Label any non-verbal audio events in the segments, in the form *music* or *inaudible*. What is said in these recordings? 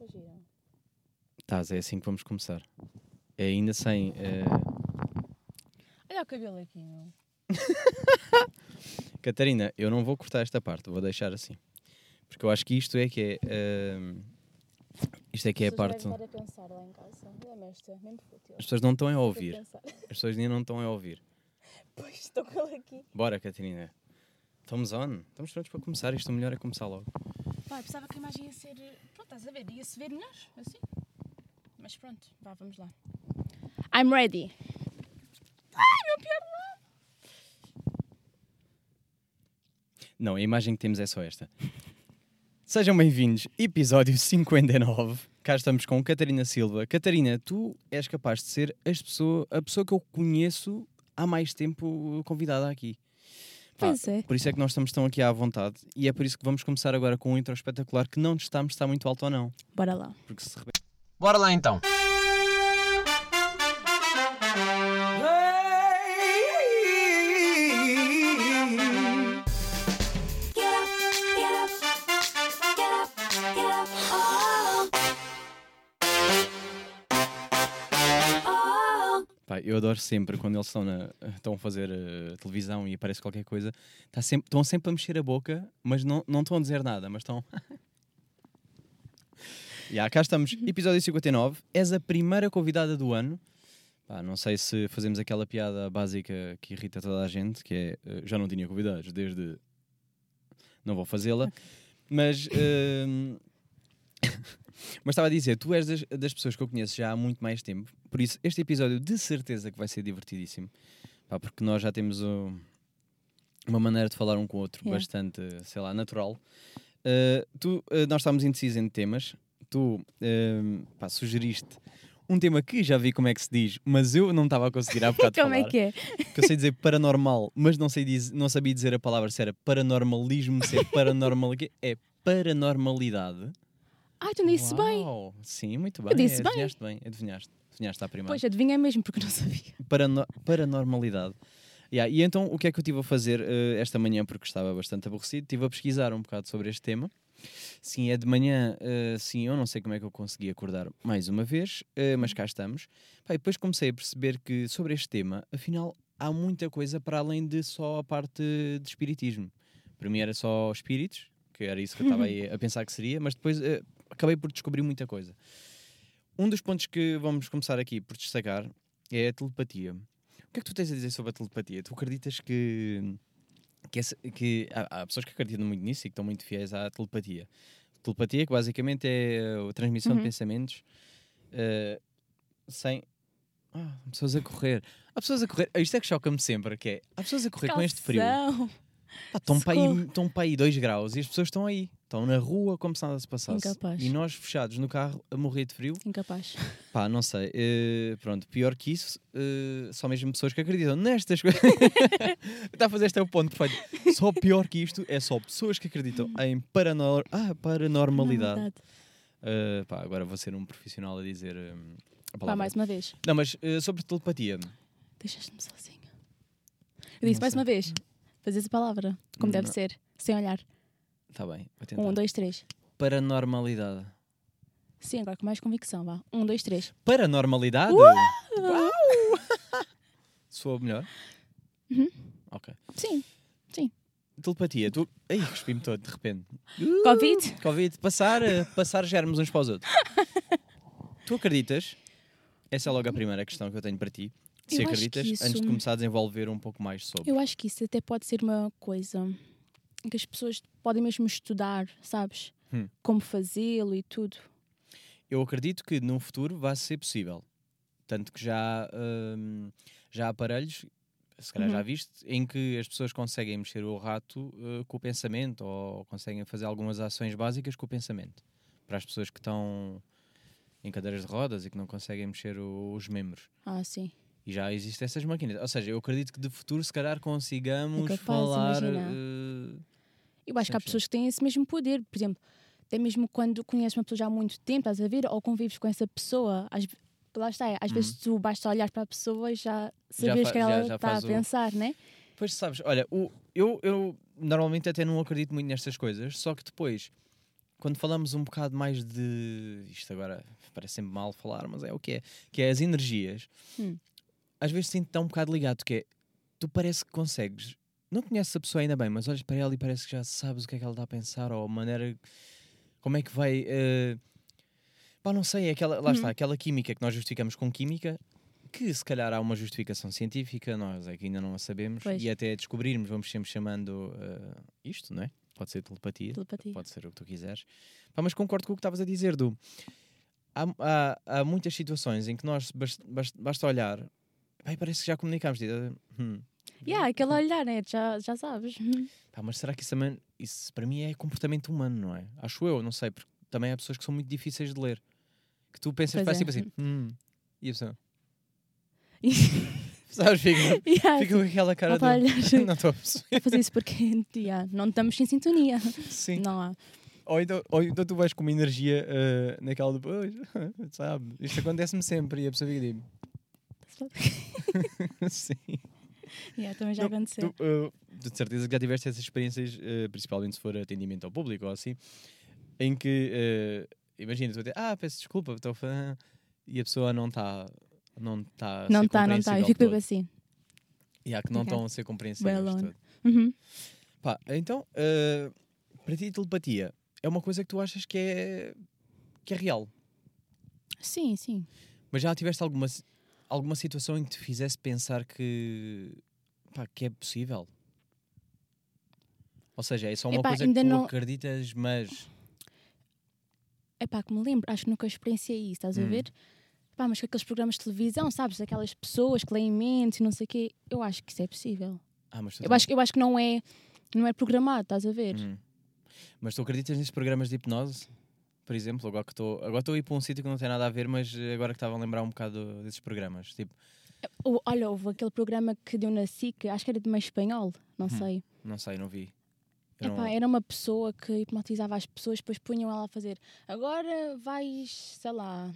Está gira. Tás, é assim que vamos começar. É ainda sem. eh, Olha o cabelo aqui, meu. *laughs* Catarina, eu não vou cortar esta parte, vou deixar assim. Porque eu acho que isto é que é. eh, Isto é que é a parte. a pensar lá em casa. Olha, esta, mesmo fútil. As pessoas não estão a ouvir. As pessoas ainda não estão a ouvir. *laughs* Pois, estou com ele aqui. Bora, Catarina. Estamos on. Estamos prontos para começar. Isto o melhor é começar logo. Pai, pensava que a imagem ia ser. Pronto, estás a ver? Ia-se ver melhor, assim. Mas pronto, vá, vamos lá. I'm ready. Ai, meu pior lado. Não, a imagem que temos é só esta. Sejam bem-vindos, episódio 59. Cá estamos com Catarina Silva. Catarina, tu és capaz de ser as pessoa, a pessoa que eu conheço há mais tempo convidada aqui. Pá, Pois é. Por isso é que nós estamos tão aqui à vontade e é por isso que vamos começar agora com um intro espetacular que não estamos se está muito alto ou não. Bora lá. Porque se Bora lá então. Adoro sempre quando eles estão, na- estão a fazer eh, televisão e aparece qualquer coisa, tá sempre, estão sempre a mexer a boca, mas não, não estão a dizer nada, mas estão. *laughs* Já, cá estamos, episódio 59. És a primeira convidada do ano. Pá, não sei se fazemos aquela piada básica que irrita toda a gente, que é eh, já não tinha convidados desde. Não vou fazê-la, mas. ehm, Mas estava a dizer, tu és das, das pessoas que eu conheço já há muito mais tempo, por isso este episódio de certeza que vai ser divertidíssimo, Pá, porque nós já temos o- uma maneira de falar um com o outro Yeah. bastante, sei lá, natural. Uh, tu, uh, nós estávamos indecisos em temas, tu um, pá, sugeriste um tema que já vi como é que se diz, mas eu não estava a conseguir há *laughs* bocado Como falar. é que é? Que eu sei dizer paranormal, mas não, sei diz, não sabia dizer a palavra se era paranormalismo, se é *laughs* paranormal. É paranormalidade. Ai, tu disse bem. Uau, Sim, muito bem. disse bem. Adivinhaste bem. Adivinhaste. Adivinhaste à primeira. Pois, adivinha mesmo, porque eu não sabia. Parano- paranormalidade. Yeah, e então, o que é que eu estive a fazer eh, esta manhã, porque estava bastante aborrecido? Estive a pesquisar um bocado sobre este tema. Sim, é de manhã, eh, sim, eu não sei como é que eu consegui acordar mais uma vez, eh, mas cá estamos. Pá, e depois comecei a perceber que sobre este tema, afinal, há muita coisa para além de só a parte de espiritismo. Para mim era só espíritos, que era isso que eu estava aí a pensar que seria, mas depois acabei por descobrir muita coisa. Um dos pontos que vamos começar aqui por destacar é a telepatia. O que é que tu tens a dizer sobre a telepatia? Tu acreditas que, que, essa- que há, há pessoas que acreditam muito nisso e que estão muito fiéis à telepatia. Telepatia, que basicamente é a transmissão de Uhum. pensamentos eh, sem. Ah, pessoas a correr. Há pessoas a correr. Isto é que choca-me sempre, que é. Há pessoas a correr com este frio. Calção. Pá, Estão para aí, Socorro. estão para aí 2 graus e as pessoas estão aí. Estão na rua como se nada se passasse. Incapaz. E nós fechados no carro a morrer de frio. Incapaz. *laughs* Pá, não sei. eh, pronto, pior que isso, eh, só mesmo pessoas que acreditam nestas coisas. *laughs* Está a fazer este é o ponto perfeito. Só pior que isto é só pessoas que acreditam em paranor ah, paranormalidade. Eh, pá, agora vou ser um profissional a dizer a Pá, palavra. mais uma vez. Não, mas sobre telepatia. Deixaste-me sozinha. Eu disse mais uma vez. Fazes a palavra, como deve Não. ser, sem olhar. Está bem, vou tentar. Um, dois, três. Paranormalidade. Sim, agora com mais convicção, vá. Um, dois, três. Paranormalidade? Uau! *laughs* Sou a melhor? Uhum. Ok. Sim. Telepatia, tu. Ai, cuspi-me todo de repente. *laughs* Covid? Covid, passar, eh, passar germes uns para os outros. *laughs* tu acreditas? Essa é logo a primeira questão que eu tenho para ti. Se Eu acreditas, isso- antes de começar a desenvolver um pouco mais sobre. Eu acho que isso até pode ser uma coisa que as pessoas podem mesmo estudar, sabes? Hum. Como fazê-lo e tudo. Eu acredito que no futuro vai ser possível. Tanto que já, hum, já há aparelhos, se calhar já Uhum. viste, em que as pessoas conseguem mexer o rato eh, com o pensamento ou conseguem fazer algumas ações básicas com o pensamento. Para as pessoas que estão em cadeiras de rodas e que não conseguem mexer o- os membros. Ah, sim. E já existem essas máquinas. Ou seja, eu acredito que de futuro, se calhar, consigamos É falar. eh, Eu acho que há 100%. pessoas que têm esse mesmo poder. Por exemplo, até mesmo quando conheces uma pessoa já há muito tempo, estás a ver, ou convives com essa pessoa, às, lá está, às vezes tu basta olhar para a pessoa e já. Já sabes que ela já está a faz o- pensar, né? Pois sabes, olha, o, eu, eu normalmente até não acredito muito nestas coisas, só que depois, quando falamos um bocado mais de. Isto agora parece sempre mal falar, mas é o que é. Que é as energias. Hum. Às vezes sinto tão um bocado ligado, que é. Tu parece que consegues. Não conheces a pessoa ainda bem, mas olhas para ela e parece que já sabes o que é que ela está a pensar ou a maneira. Como é que vai. eh, Pá, não sei, é aquela, lá Hum. está, aquela química que nós justificamos com química, que se calhar há uma justificação científica, nós é que ainda não a sabemos, Pois. e até descobrirmos, vamos sempre chamando eh, isto, não é? Pode ser telepatia, Telepatia. pode ser o que tu quiseres. Pá, mas concordo com o que estavas a dizer, do há, há, há muitas situações em que nós bas- bas- basta olhar, e parece que já comunicamos. tipo, hum, Yeah, aquele olhar, né? Já, já sabes. *laughs* pá, mas será que isso, também, isso para mim é comportamento humano, não é? Acho eu, não sei, porque também há pessoas que são muito difíceis de ler. Que tu pensas, faz é. tipo assim, hum, e a pessoa, *laughs* sabes, fica, *laughs* yeah, fica com aquela cara não está a de. olhar. não estou a perceber. fazer isso porque yeah, não estamos em sintonia. Sim. Não há. Ou então, ou então tu vais com uma energia eh, naquela de, "Pois, sabe, isto acontece-me sempre e a pessoa fica tipo, sim. *laughs* Yeah, também já Não, aconteceu. Tu, uh, de certeza que já tiveste essas experiências, uh, principalmente se for atendimento ao público ou assim, em que, uh, imagina, tu até, ah, peço desculpa, estou a falar", e a pessoa não está não tá a Não está, não está. Eu fico bem assim. E há que não estão a ser compreensíveis. Uhum. Pá, então, uh, para ti, telepatia é uma coisa que tu achas que é, que é real. Sim, sim. Mas já tiveste alguma, alguma situação em que te fizesse pensar que, pá, que é possível? Ou seja, é só uma Epá, coisa que tu não- acreditas, mas. É pá, que me lembro, acho que nunca experienciei isso, estás a Hum. ver? Pá, mas com aqueles programas de televisão, sabes? Aquelas pessoas que leem mentes e não sei o quê, eu acho que isso é possível. Ah, mas Eu acho, eu acho que não é, não é programado, estás a ver? Hum. Mas tu acreditas nesses programas de hipnose? Por exemplo, agora que estou agora estou a ir para um sítio que não tem nada a ver, mas eh, agora que estava a lembrar um bocado desses programas. Tipo, olha, houve aquele programa que deu na SIC, acho que era de meio espanhol, não Hum. sei. não sei, não vi. Não- Epá, era uma pessoa que hipnotizava as pessoas, depois punham ela a fazer. Agora vais, sei lá,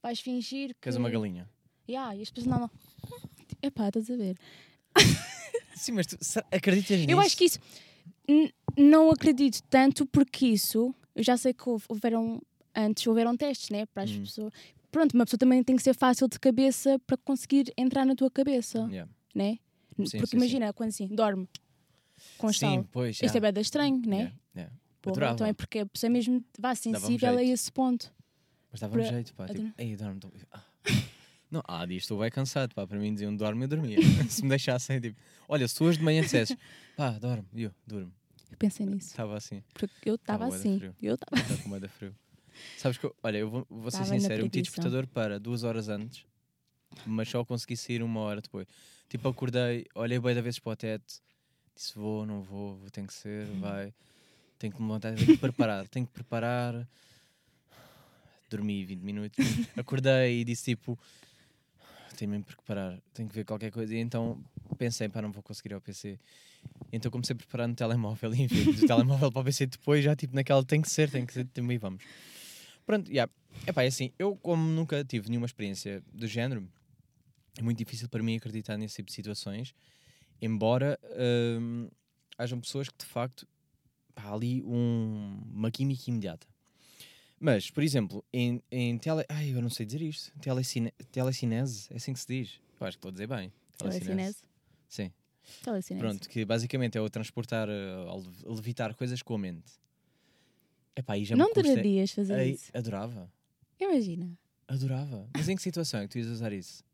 vais fingir que. Que és uma galinha. Yeah, e as pessoas não. não. Epá, estás a ver? *laughs* Sim, mas tu acreditas nisso? Eu acho que isso. Não acredito tanto porque isso. Eu já sei que houve- houveram. Antes houveram testes, né? Para as Hum. pessoas. Pronto, uma pessoa também tem que ser fácil de cabeça para conseguir entrar na tua cabeça, Yeah. né? Sim, porque sim, imagina, quando assim, dorme com Sim, estalo. pois. Isto é yeah. bem estranho, né? Yeah, yeah. Porra, então é porque a pessoa mesmo vá sensível a esse ponto. Mas dava-me Para- jeito, pá. Tipo, ei, dorme. dorme. Ah. Não, ah, disto estou bem cansado, pá. Para mim diziam dorme, eu dormia. *laughs* se me deixassem, tipo, olha, se tu hoje de manhã dissesses, pá, dorme, eu durmo. Eu pensei nisso. Estava assim, Porque eu estava assim. Eu estava. com medo frio. Sabes que, eu- olha, eu vou, vou ser Tava sincero, eu meti preguiça. despertador para duas horas antes, mas só consegui sair uma hora depois. Tipo, acordei, olhei bem da vezes para o teto, disse vou, não vou, vou tem que ser, vai. Tenho que me levantar, tenho que preparar, tenho que preparar. Dormi 20 minutos, acordei e disse tipo, tenho mesmo que preparar, tenho que ver qualquer coisa. E então pensei, pá, não vou conseguir ir ao PC. Então comecei a preparar no telemóvel *laughs* e enfim, do telemóvel para o PC depois, já tipo naquela tem que ser, tem que ser, também vamos. Pronto, yeah. Epá, é assim, eu como nunca tive nenhuma experiência do género, é muito difícil para mim acreditar nesse tipo de situações, embora hum, hajam pessoas que de facto há ali um- uma química imediata. Mas, por exemplo, em, em tele... Ai, eu não sei dizer isto. Telecine... Telecinese, é assim que se diz? Eu acho que estou a dizer bem. Telecinese. Sim. Telecinese. Pronto, que basicamente é o transportar, lev- levitar coisas com a mente. Epá, aí já Não me custa... adorarias fazer Ei, isso. Adorava, Imagina. adorava. Mas em que situação é que tu ias usar isso?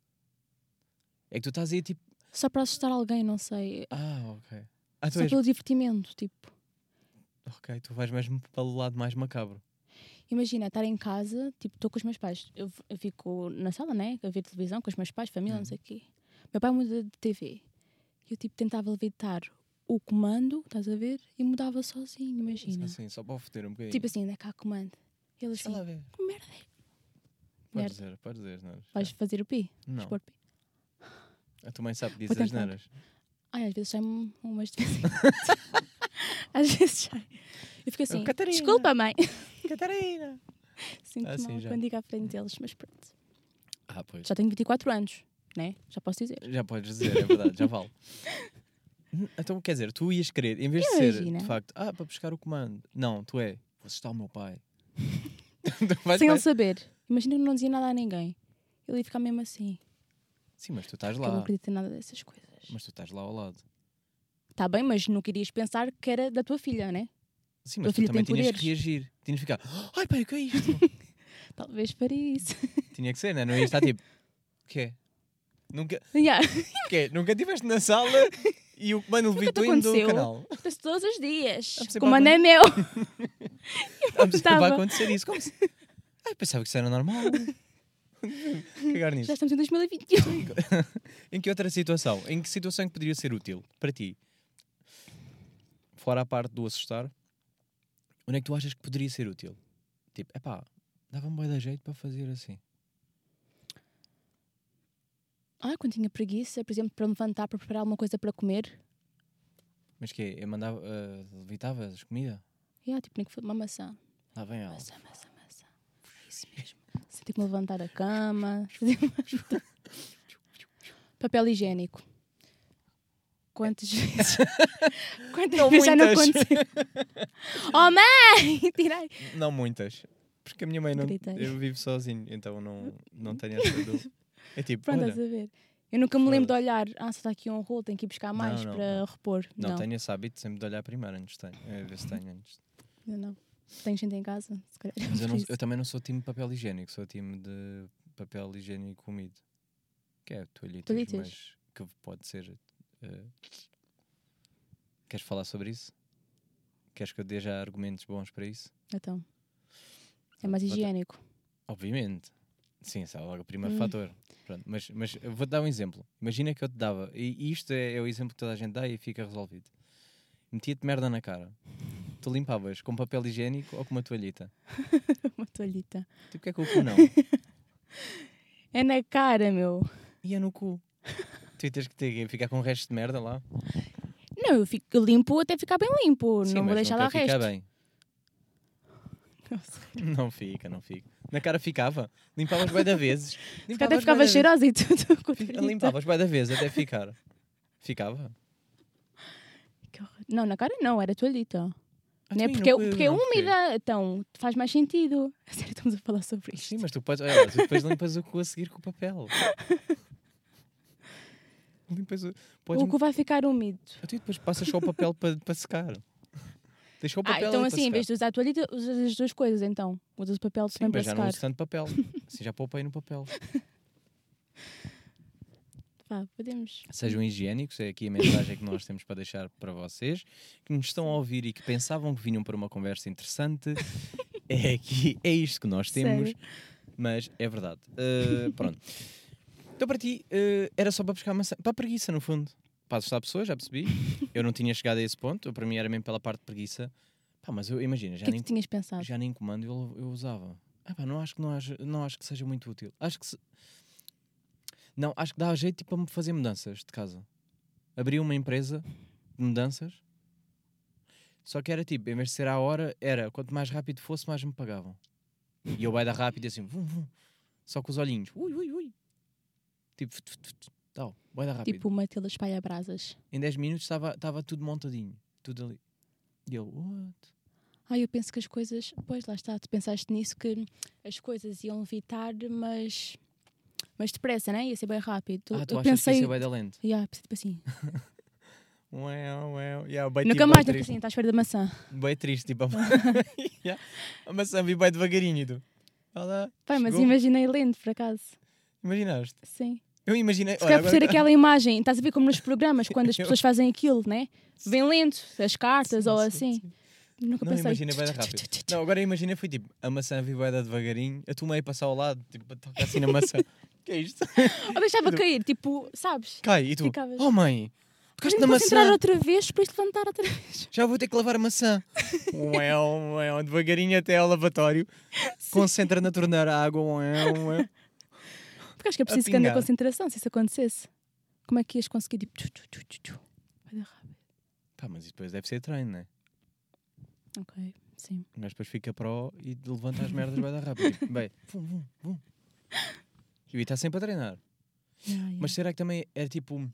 É que tu estás aí tipo... Só para assustar alguém, não sei. Ah, ok. Ah, tu Só és... pelo divertimento, tipo. Ok, tu vais mesmo para o lado mais macabro. Imagina, estar em casa, tipo, estou com os meus pais. Eu, eu fico na sala, né? A ver televisão com os meus pais, família, Uhum. não sei o quê. Meu pai muda de TV. Eu, tipo, tentava levitar o comando, estás a ver? E mudava sozinho, imagina. Assim, só para foder um bocadinho. Tipo assim, é que há comando? Ele Deixa assim, lá ver. que merda é? Podes dizer, podes dizer, não Vais fazer o pi? Não. Expor pi? A tua mãe sabe dizes as neiras. Ai, às vezes sai-me umas de vez em quando. *laughs* Às vezes sai. Eu fico assim, Catarina. desculpa, mãe. *laughs* Catarina! Sinto Ah, sim, mal já. quando digo à frente deles, mas pronto. Ah, pois. Já tenho 24 anos, né? Já posso dizer. Já podes dizer, é verdade, já vale. *laughs* Então, quer dizer, tu ias querer, em vez de ser, Imagina. de facto, ah, para buscar o comando. Não, tu é, Vou assustar o meu pai. *laughs* Vai- Sem vai- ele saber. Imagina que não dizia nada a ninguém. Ele ia ficar mesmo assim. Sim, mas tu estás Porque ele não lá. acredita em nada dessas coisas. Mas tu estás lá ao lado. Está bem, mas não querias pensar que era da tua filha, né? Sim, Tua mas tu também tinhas que poderes. reagir. Tinhas que ficar, ai pai, o que é isto? *laughs* Talvez faria isso. Tinha que ser, né? Não ia estar tipo, o quê? Nunca, yeah. *laughs* o quê? Nunca estiveste na sala e o comando levitou-me do canal. Acontece todos os dias. A anda é meu. *laughs* Estava Estava. acontecer isso. Como se... Ai, pensava que isso era normal. *laughs* Cagar nisso. Já estamos em 2021. Em que outra situação? Em que situação é que poderia ser útil para ti? Fora a parte do assustar, onde é que tu achas que poderia ser útil? Tipo, epá, dava-me bem da jeito para fazer assim. Ah, quando tinha preguiça, por exemplo, para me levantar para preparar alguma coisa para comer. Mas que é? Eu mandava, uh, levitavas comida? Yeah, tipo, nem que foi uma maçã. Lá vem ela. Maçã, maçã, maçã. É Isso mesmo. Senti que me levantar *laughs* a cama. Papel higiênico. Quantas vezes? *laughs* Quantas Não vezes já não aconteceu? *laughs* oh, mãe! Tirei. Não muitas. Porque a minha mãe não. Gritei. Eu vivo sozinho, então não, não tenho essa dúvida. É tipo, Pronto, olha, estás a ver. Eu nunca me lembro de olhar. Ah, só está aqui um rolo, tenho que ir buscar mais não, para não. repor. não, Não, tenho esse hábito sempre de olhar primeiro antes de tenho. É, ver se tenho antes. não, não. Tenho gente em casa, se calhar. é Mas eu, não- eu também não sou time de papel higiênico, sou time de papel higiênico úmido. Que é toalhitas, Toalhitas. mas que pode ser. eh, Queres falar sobre isso? Queres que eu dê já argumentos bons para isso? Então. É mais higiênico. Obviamente. Sim, esse é logo o primeiro Hum. fator. Pronto, mas, mas vou-te dar um exemplo. Imagina que eu te dava, e isto é, é o exemplo que toda a gente dá e fica resolvido. Metia-te merda na cara. Tu limpavas com papel higiênico ou com uma toalhita? *laughs* uma toalhita. Tipo, que é que o cu não? *laughs* É na cara, meu. E é no cu. Tu tens que ter, ficar com o resto de merda lá. Não, eu, fico, eu limpo até ficar bem limpo. Sim, não vou deixar lá resto. bem. *laughs* Não fica, não fica. Na cara ficava. Limpavas bem *laughs* *laughs* da vezes. Até Limpavas ficava bué da cheirosa e tudo. Limpavas bem da vez até ficar. Ficava? Não, na cara não, era toalhita. Ah, Não é e porque, cu, porque é não, úmida, então faz mais sentido. A sério, estamos a falar sobre isto. Sim, mas tu podes. Olha, tu depois limpas o cu a seguir com o papel. Limpas o. Podes, O cu vai ficar úmido. Ah, tu depois passas só o papel para para secar. Deixa o Ah, papel então ali assim, em vez secar. de usar a toalhita, usas as duas coisas então. Usas o papel também para mas já não secar. uso tanto papel. *laughs* Assim já poupei no papel. *laughs* Vá, podemos. Sejam higiênicos, é aqui a mensagem que nós temos para deixar para vocês que nos estão a ouvir e que pensavam que vinham para uma conversa interessante. *laughs* É aqui, é isto que nós temos, Sério. mas é verdade. Uh, pronto. Então para ti uh, era só para buscar maçã, para a preguiça no fundo. Para assustar pessoas, já percebi. *laughs* Eu não tinha chegado a esse ponto, eu, para mim era mesmo pela parte de preguiça. Pá, mas eu imagino, já que é nem que tinhas pensado? já nem comando eu, eu usava. Ah, pá, não acho que não, haja- não acho que seja muito útil. Acho que se... não acho que dá jeito tipo, para me fazer mudanças de casa. Abri uma empresa de mudanças. Só que era tipo, em vez de ser à hora, era quanto mais rápido fosse, mais me pagavam. E eu vai dar rápido e assim, vum, vum, só com os olhinhos. Ui, ui, ui. Tipo, tf, tf, tf, rápido. Tipo Matilda espalha brasas. Em 10 minutos estava tudo montadinho, tudo ali. E eu, what? Ah, eu penso que as coisas. Pois lá está, tu pensaste nisso que as coisas iam evitar, mas. Mas depressa, né? Ia ser bem rápido. Ah, tu eu achas pensei. que isso é bué da lento? Yeah, pensei, tipo assim. *laughs* Uau, uau. Yeah, bem, Nunca tipo, mais, bem triste. assim, estás à espera da maçã. Bem triste, tipo, a, *laughs* *laughs* yeah. a maçã vi bem devagarinho. tu, Olha, Pai, mas imaginei lento, por acaso. Imaginaste? Sim. Eu imaginei. Se calhar por ser agora- aquela imagem, estás a ver como nos programas, quando as *laughs* pessoas fazem aquilo, né? Vem lento, as cartas Sim, ou sim, assim. sim. Nunca Não, pensei. imaginei bem rápido. Não, agora imaginei foi tipo, a maçã vi da devagarinho, a tua meio passar ao lado, tipo, a tocar assim na maçã. *laughs* que é isto? *laughs* Ou deixava cair, tipo, sabes? Cai, e tu, Ficavas- oh mãe, tocaste na maçã, outra vez, depois levantar outra vez. já vou ter que lavar a maçã. ué, ué, devagarinho até ao lavatório, concentra na torneira a água, ué, ué. Porque acho que é preciso grande concentração se isso acontecesse. Como é que ias conseguir, tipo, tchu, tchu, tchu, tchu. Vai dar rápido. Pá, mas isso depois deve ser treino, não é? Ok, sim. Gajo depois fica pró e levanta as merdas vai dar rápido. *laughs* Bem, vum, vum, vum. E está sempre a treinar. Yeah, yeah. Mas será que também é tipo.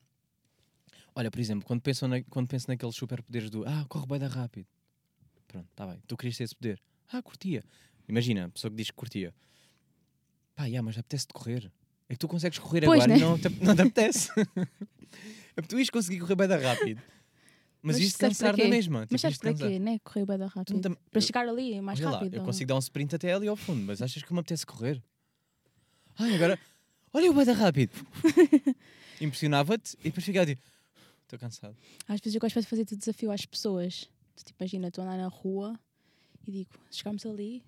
Olha, por exemplo, quando, penso na, quando penso naqueles superpoderes do Ah, corre bem da rápido. Pronto, está bem. Tu querias ter esse poder. Ah, curtia. Imagina, a pessoa que diz que curtia. Pá, yeah, mas apetece-te correr. É que tu consegues correr Pois, agora né? e não te, não te apetece. *laughs* é porque tu ias conseguir correr bem da rápido. Mas, Mas isto cansar na mesma. Mas tipo, sabes para quê, né? Correr bem da rápido. tam- Para eu- chegar ali mais Olha lá, rápido. eu ou- consigo dar um sprint até ali ao fundo, mas achas que me apetece correr? Ai, agora, olha o bada rápido. *laughs* Impressionava-te e depois ficava tipo, estou cansado. Às vezes eu gosto de fazer o desafio às pessoas. Tu, Tipo, imagina, estou a andar na rua e digo, se chegarmos ali,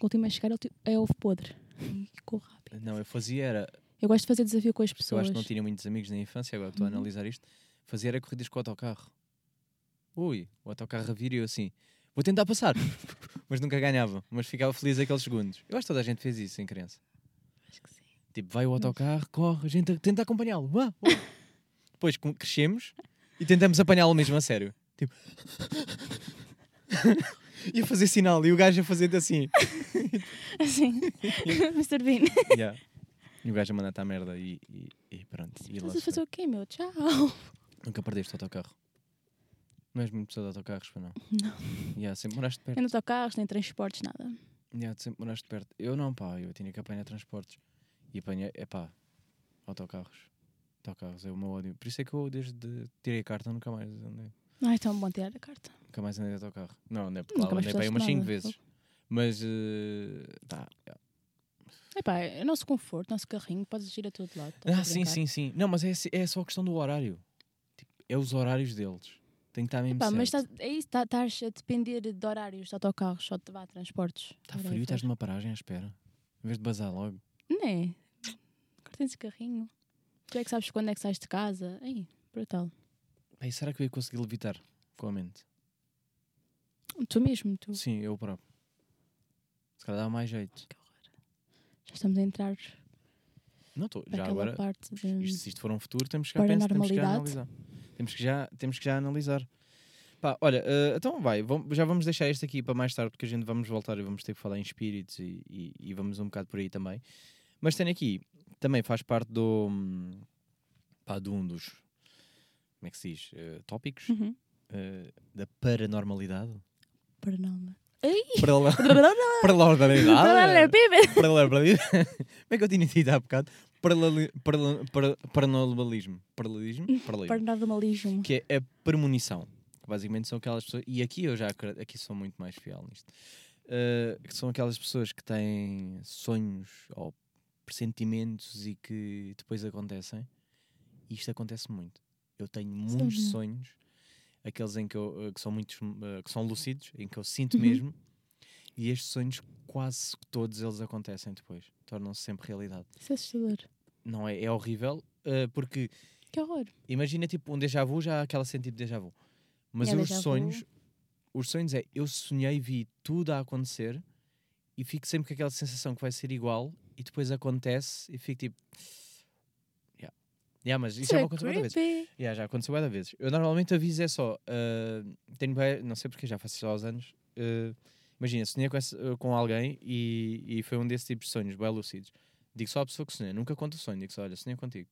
o último a chegar é o, é ovo podre. E corro rápido. Não, eu fazia era, Eu gosto de fazer desafio com as porque eu pessoas. acho que não tinha muitos amigos na infância, agora estou a Uhum. analisar isto, fazia era corridas com o autocarro. Ui, o autocarro a vir e eu assim, vou tentar passar, *laughs* mas nunca ganhava, mas ficava feliz aqueles segundos. Eu acho que toda a gente fez isso em criança. Acho que sim. Tipo, vai o autocarro, corre, a gente tenta acompanhá-lo. *laughs* Depois crescemos e tentamos apanhá-lo mesmo a sério. Tipo. *laughs* e a fazer sinal e o gajo a fazer assim. *laughs* Assim, *laughs* Mr. Bean. Yeah. E o gajo a mandar-te à merda e, e, e pronto. E Estás a fazer o quê, meu? Tchau. Nunca perdeste o autocarro. Não és muito pessoa de autocarros, foi não? Não. Yeah, sempre moraste perto. Eu não estou carros, nem transportes, nada. Yeah, sempre moraste perto. Eu não, pá, eu tinha que apanhar transportes. E apanhei, é pá, autocarros. Autocarros é o meu ódio. Por isso é que eu, desde tirei a carta, nunca mais andei. Ai, tão bom tirar a carta. Nunca mais andei de autocarro. Não, não é porque lá andei para aí umas fizeste 5 nada. vezes. Mas, eh, tá. Epá, é nosso conforto, nosso carrinho, podes ir a todo lado. Ah, sim, sim, sim. Não, mas é, é só a questão do horário. Tipo, é os horários deles. Tem que estar mesmo Epá, mas certo. estás, é isso, tá- estás a depender de horários de autocarros, só de vá, transportes. Está Tá frio, estás numa paragem à espera. Em vez de bazar logo. Não é? Tens o carrinho. Tu é que sabes quando é que sais de casa. Ei, brutal. Ei, será que eu ia conseguir levitar com a mente? Tu mesmo, tu. Sim, eu próprio. Se calhar dá mais jeito. Que horror. Já estamos a entrar Não estou. Já agora, parte de... isto, se isto for um futuro, temos que já, pensar, temos que já analisar. Temos que já, temos que já analisar. Pá, olha, eh, então vai, vam- já vamos deixar este aqui para mais tarde, porque a gente vamos voltar e vamos ter que falar em espíritos e, e- e vamos um bocado por aí também. Mas tenho aqui, também faz parte do. hum, pá, de um dos. Como é que se diz? Eh, tópicos Uhum. eh, da paranormalidade. Paranormal. *laughs* Parala- Paranormal. Paranormalidade. Baby. Paralelismo. *laughs* Como é que eu tinha dito há bocado? Paranormalismo. Paralelismo? Paranormalismo. Que é a premonição. Que basicamente são aquelas pessoas. E aqui eu já aqui sou muito mais fiel nisto. Uh, que são aquelas pessoas que têm sonhos ou pressentimentos e que depois acontecem. E isto acontece muito. Eu tenho muitos Sério? sonhos, aqueles em que, eu, uh, que são muitos, uh, que são lúcidos, em que eu sinto Uhum. mesmo, e estes sonhos quase todos eles acontecem depois, tornam-se sempre realidade. Isso é assustador. Não é? É horrível, uh, porque Que horror. imagina tipo um déjà vu, já aquela sentido de déjà vu. Mas Yeah, os déjà vu. sonhos, os sonhos é eu sonhei, vi tudo a acontecer e fico sempre com aquela sensação que vai ser igual e depois acontece e fico tipo. Yeah. Mas isso, Isso já é aconteceu muitas vezes. Yeah, já aconteceu várias vezes. Eu normalmente aviso é só. ah, tenho bué- não sei porque já faço isso uns anos. ah, imagina, sonhei com, esse- com alguém e, e foi um desses tipos de sonhos, bem lúcidos. Digo só à pessoa que sonhei, nunca conto o sonho, digo só, olha, sonhei contigo.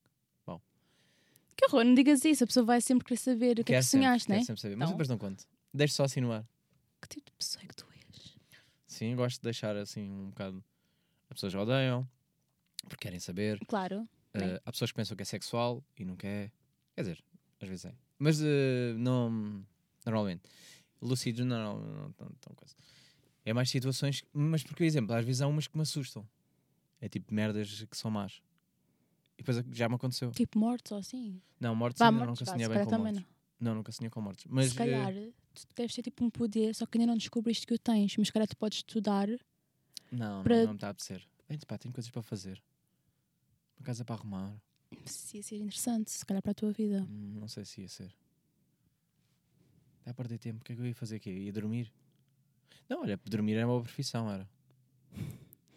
Que horror, não digas isso. A pessoa vai sempre querer saber o que é que sonhaste, né? sempre saber, mas Então. depois não conto. Deixo só assim no ar. Que tipo de pessoa é que tu és? Sim, gosto de deixar assim um bocado. As pessoas odeiam porque querem saber. Claro. Ah, há pessoas que pensam que é sexual e nunca é. Quer dizer, às vezes é. Mas ah, não. Normalmente. Lúcidos não, não, não, não, não coisa. É mais situações. Mas porque, por exemplo, às vezes há umas que me assustam. É tipo merdas que são más. E depois já me aconteceu. Tipo mortos ou assim. Não, mortes Vá, ainda mortos, nunca sonhei bem com mortes. não. Não, nunca sonhei com mortes. Mas se calhar, tu deves ter tipo um poder, só que ainda não descobriste que o tens. Mas se calhar tu podes estudar. eh, não, para- não, não me está a apetecer. Pá, tenho coisas para fazer. Uma casa para arrumar. Se ia ser interessante, se calhar para a tua vida. Hum, Não sei se ia ser. Está a perder tempo. O que é que eu ia fazer aqui? Ia dormir? Não, olha, dormir era uma profissão, era.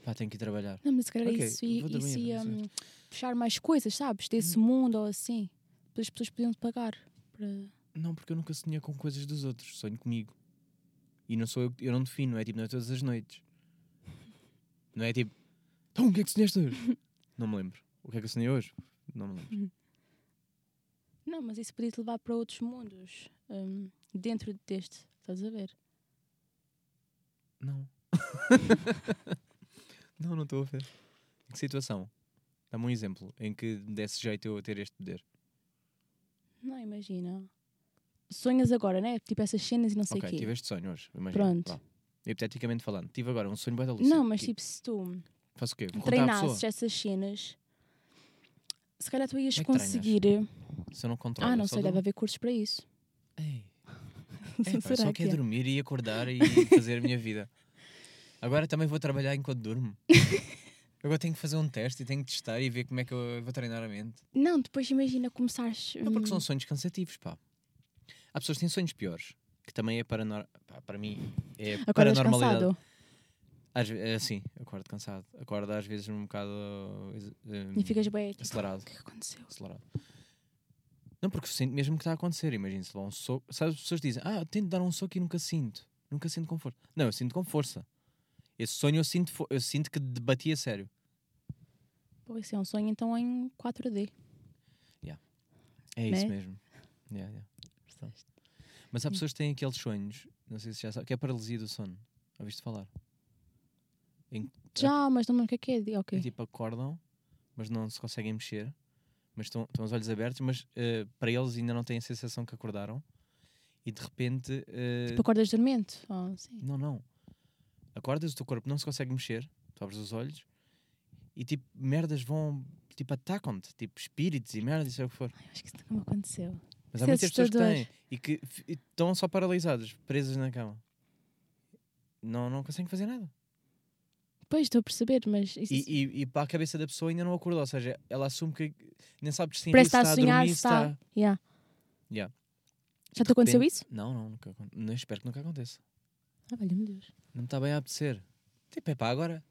Pá, tenho que ir trabalhar. Não, mas se calhar Ok, isso, ia- vou isso dormir, ia sei. hum, puxar mais coisas, sabes? Desse mundo ou assim. Depois as pessoas podiam te pagar. Para... Não, porque eu nunca sonhei com coisas dos outros. Sonho comigo. E não sou eu, eu não defino, é tipo, não é todas as noites. Não é tipo, então o que é que sonhaste hoje? *laughs* não me lembro. O que é que eu sonhei hoje? Não me lembro. *laughs* Não, mas isso podia te levar para outros mundos. hum, dentro deste. Estás a ver? Não. *laughs* não, não estou a ver. Em que situação? Dá-me um exemplo em que desse jeito eu a ter este poder. Não, imagina. Sonhas agora, né? Tipo essas cenas e não sei o ok, quê. tive este sonho hoje. Imagina. Pronto. Vá. Hipoteticamente falando, tive agora um sonho bem da lúcido. Não, mas tipo, se tu Faço o quê? Vou contar à treinasses essas cenas, se calhar tu ias é que treinas? conseguir. Se eu não controlo. Ah, não sei, deve haver cursos para isso. Ei. *laughs* É, pá, só que quero é? dormir e acordar e *laughs* fazer a minha vida. Agora também vou trabalhar enquanto durmo. *laughs* Agora tenho que fazer um teste e tenho que testar e ver como é que eu vou treinar a mente. Não, depois imagina começares. Não, porque são hum, sonhos cansativos, pá. Há pessoas que têm sonhos piores, que também é paranor... pá, para mim é Acordas paranormalidade. cansado Às é, sim, acordo cansado. Acordo às vezes um bocado eh, e ficas bem. Tipo, acelerado. o que é que aconteceu? acelerado. Não, porque sinto mesmo que está a acontecer. Imagina se lá um soco. Sabe, as pessoas dizem, ah, eu tento dar um soco e nunca sinto. Nunca sinto com força. Não, eu sinto com força. Esse sonho eu sinto, eu sinto que debati a sério. Pô, isso é um sonho então em 4D. É isso Né? mesmo. Yeah, yeah. Mas há pessoas que têm aqueles sonhos, não sei se já sabe, que é paralisia do sono. Ouviste falar? Já, mas não o que é que é. É Ok. tipo, acordam, mas não se conseguem mexer, mas estão, estão os olhos abertos, mas eh, para eles ainda não têm a sensação que acordaram. E de repente. eh, Tipo, acordas dormente. Oh. Não, não. Acordas, o teu corpo não se consegue mexer, tu abres os olhos e tipo, merdas vão, tipo, atacam-te, tipo, espíritos e merdas, é o que for. Ai, acho que isso nunca me aconteceu. Mas há é muitas pessoas que têm e que estão só paralisadas, presas na cama. Não, não conseguem fazer nada. Pois, estou a perceber, mas isso, E, e, e para a cabeça da pessoa ainda não acordou, ou seja, ela assume que nem sabe parece se que está a sonhar, dormir, se se está. Yeah. Yeah. Já te aconteceu repente- isso? Não, não, nunca, não, espero que nunca aconteça. Ah, valha-me Deus. Não me está bem a apetecer. Tipo, é pá, agora.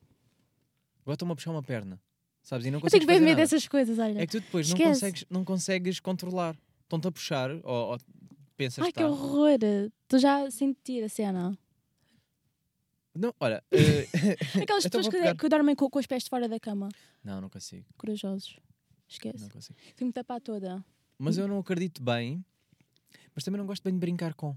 Agora estou-me a puxar uma perna. Sabes? E não Eu consegues tenho bem medo dessas coisas, olha. É que tu depois não consegues, não consegues controlar. Estão-te a puxar, ou, ou pensas Ai, que que tá. horror. Estou já a sentir a cena. Não, olha. *laughs* eh, Aquelas *laughs* pessoas que, pegar. que dormem com, com os pés de fora da cama. não, não consigo. Corajosos. Esquece. Não consigo. Fui-me tapar toda. Mas eu não acredito bem, mas também não gosto bem de brincar com.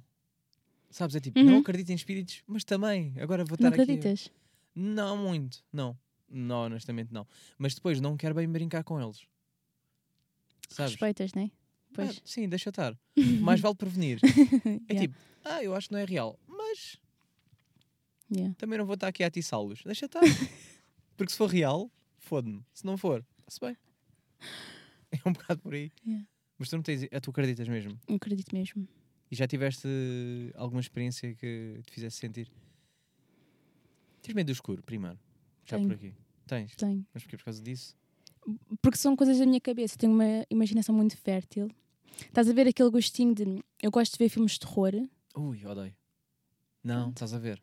Sabes? É tipo, Uhum. não acredito em espíritos, mas também. Agora vou Não estar aqui. acreditas? Não muito, não. Não, honestamente não. Mas depois não quero bem brincar com eles. Sabes? Respeitas, né? Ah, Pois. sim, deixa estar. *laughs* Mais vale prevenir. É Yeah, tipo, ah, eu acho que não é real, mas yeah. também não vou estar aqui a atiçá-los. Deixa estar. *laughs* Porque se for real, fode-me. Se não for, está-se bem. É um bocado por aí. Yeah. Mas tu não tens. Tu acreditas mesmo? Não acredito mesmo. E já tiveste alguma experiência que te fizesse sentir? Tens medo do escuro, primeiro. Já Tenho. por aqui. Tens. Tenho. Mas porquê? Por causa disso? Porque são coisas da minha cabeça. Tenho uma imaginação muito fértil. Estás a ver aquele gostinho de. Eu gosto de ver filmes de terror. Ui, odeio. Não, Pronto. estás a ver.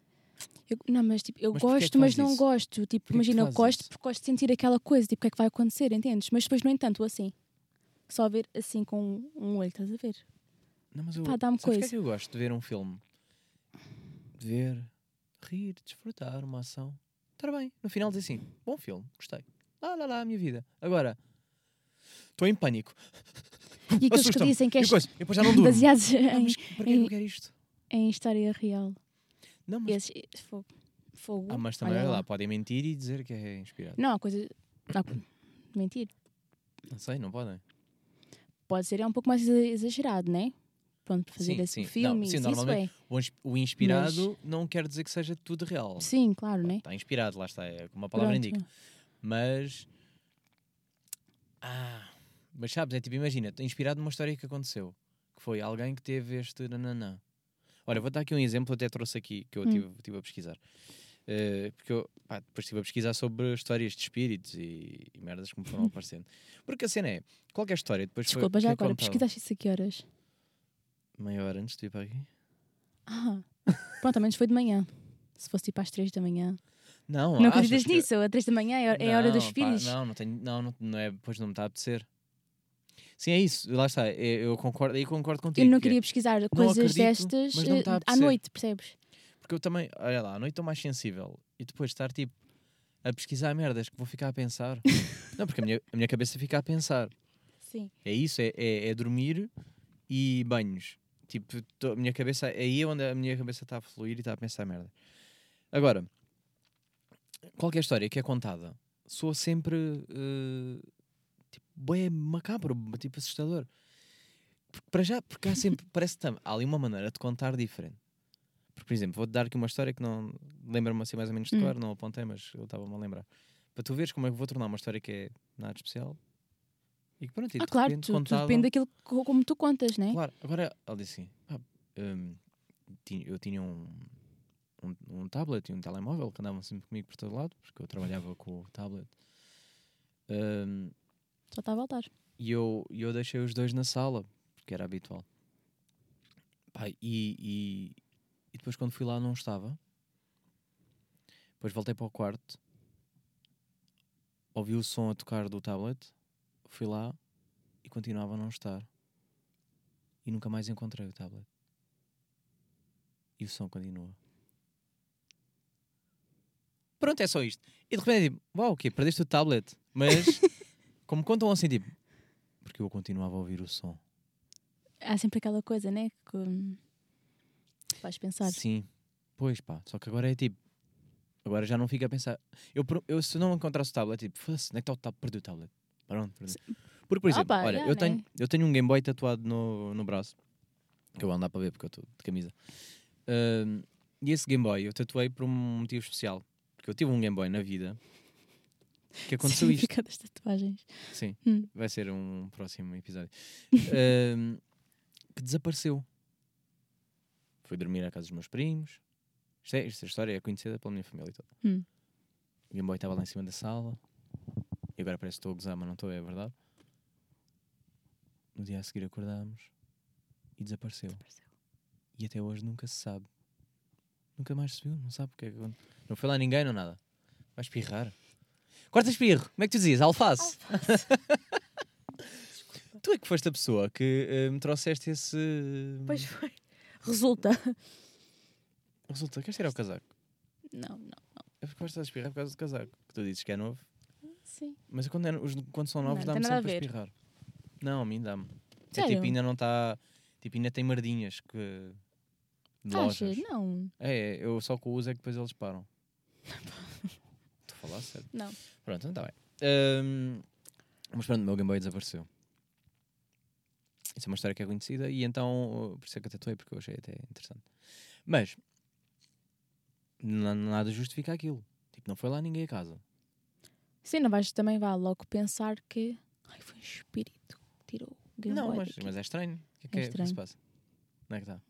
Eu- não, mas tipo, eu Mas é gosto, mas fazes não isso? gosto. Tipo, que imagina, eu gosto isso? porque gosto de sentir aquela coisa, tipo, o que é que vai acontecer, entendes? Mas depois, no entanto, assim. Só ver assim com um olho, estás a ver? Não, mas eu. Pá, dá-me sabes porquê é coisa. que eu gosto de ver um filme? De ver, rir, desfrutar uma ação. Estar bem. No final diz assim: bom filme, gostei. Lá, lá, lá, a minha vida. Agora, estou em pânico. E aqueles que dizem que é e depois já não durmo. baseados Ah, mas em história real. Não, mas, Esses, esse fogo. fogo. ah, mas também, olha lá. podem mentir e dizer que é inspirado. Não, há coisas. Há co- *clears throat* Mentir. Não sei, não podem. Pode ser é um pouco mais exa- exagerado, né? Pronto, para fazer Sim, esse sim. filme. Não, sim, isso, isso normalmente- O, ins- o inspirado não quer dizer que seja tudo real. é. Sim, claro, né? Está inspirado, lá está, é como a palavra Pronto. indica. Mas. Ah, mas sabes, é tipo, imagina, inspirado numa história que aconteceu. Que foi alguém que teve este nananã. Olha, vou dar aqui um exemplo, até trouxe aqui, que eu Hum. tive, a pesquisar. Eh, porque eu pá, depois estive a pesquisar sobre histórias de espíritos e, e merdas que me foram *laughs* aparecendo. Porque a cena é, qualquer história depois foi- Desculpa, já que é agora, pesquisaste isso a que horas? Meia hora antes de ir para aqui? Ah, pronto, ao menos foi de manhã. Se fosse tipo às três da manhã. Não, Não acreditas que- nisso? Às três da manhã é, a- é a hora dos Não, pá, não, não, tenho, não, não, não é, depois não me está a apetecer. Sim, é isso, lá está, é- eu concordo, aí concordo contigo. Eu não é- queria pesquisar coisas acredito, destas não eh, à noite, percebes? Porque eu também, olha lá, à noite estou mais sensível e depois estar tipo a pesquisar merdas que vou ficar a pensar. *laughs* não, porque a minha, a minha cabeça fica a pensar. Sim. É isso, é, é, é dormir e banhos. Tipo, tô- a minha cabeça, é aí onde a minha cabeça está a fluir e está a pensar merda. Agora, qualquer história que é contada soa sempre tipo, bem macabro, tipo assustador. Porque, para já, porque há sempre, *laughs* parece que há ali uma maneira de contar diferente. Porque, por exemplo, vou-te dar aqui uma história que não lembra-me assim mais ou menos de Hum. cor, não apontei, mas eu estava-me a lembrar. Para tu veres como é que vou tornar uma história que é nada especial e que pronto, e Ah, claro, repente tu, tudo contada- depende daquilo co- como tu contas, né? Claro, agora ela disse assim: "Ah, hum, tinha- eu tinha um, um, um tablet e um telemóvel que andavam sempre comigo por todo lado, porque eu trabalhava com o tablet. Hum, Só está a voltar. e eu, eu deixei os dois na sala, porque era habitual. Pá, e, e, e depois, quando fui lá, não estava. Depois voltei para o quarto, ouvi o som a tocar do tablet, fui lá e continuava a não estar. E nunca mais encontrei o tablet. E o som continua. Pronto, é só isto. E de repente, tipo, uau, o quê? Perdeste o tablet? Mas, *laughs* como contam assim, tipo, porque eu continuava a ouvir o som. Há sempre aquela coisa, né? Que vais pensar. Sim, pois pá, só que agora é tipo, agora já não fica a pensar. Eu, eu se não encontrasse o tablet, tipo, foda-se, onde é que está o tablet? Perdi o tablet. Pronto, perdi. Porque, por Ah, exemplo, pá, olha, eu, né? tenho, eu tenho um Game Boy tatuado no, no braço, que eu vou andar para ver porque eu estou de camisa. Ahm, e esse Game Boy eu tatuei por um motivo especial. Porque eu tive um Game Boy na vida que *laughs* aconteceu isto. Das tatuagens. Sim, Hum. vai ser um próximo episódio. *laughs* Ahm, que desapareceu. Fui dormir à casa dos meus primos. Isto é- esta história é conhecida pela minha família toda. Hum. O Game Boy estava lá em cima da sala. E agora parece que estou a gozar, mas não estou, é verdade. No dia a seguir acordámos e desapareceu. Desapareceu. E até hoje nunca se sabe. Nunca mais se viu, não sabe porque é que aconteceu. Não foi lá ninguém, não nada. Vai espirrar. Corta espirro. Como é que tu dizias? Alface. *laughs* tu é que foste a pessoa que eh, me trouxeste esse. Pois foi. Resulta. Resulta, queres tirar o casaco? Não, não. É porque gostas de espirrar por causa do casaco. Que tu dizes que é novo. Sim. Mas quando, é- os- quando são novos Não, dá-me a sempre a espirrar. Não, a mim dá-me. É tipo, ainda não está. Tipo, ainda tem mardinhas que. De Achas? lojas. Não. É, eu só com o uso é que depois eles param. *laughs* Sério. Não. Pronto, então está bem. Ahm, mas pronto, o meu Game Boy desapareceu. Isso é uma história que é conhecida e então, por isso é que eu tatuei, porque eu achei até interessante. Mas, na- nada justifica aquilo. Tipo, não foi lá ninguém a casa. Sim, não vais também vá logo pensar que. Ai, foi um espírito que tirou o Game não, Boy mas, daqui. mas é estranho. O que é que, É é, que se passa? Onde é que está?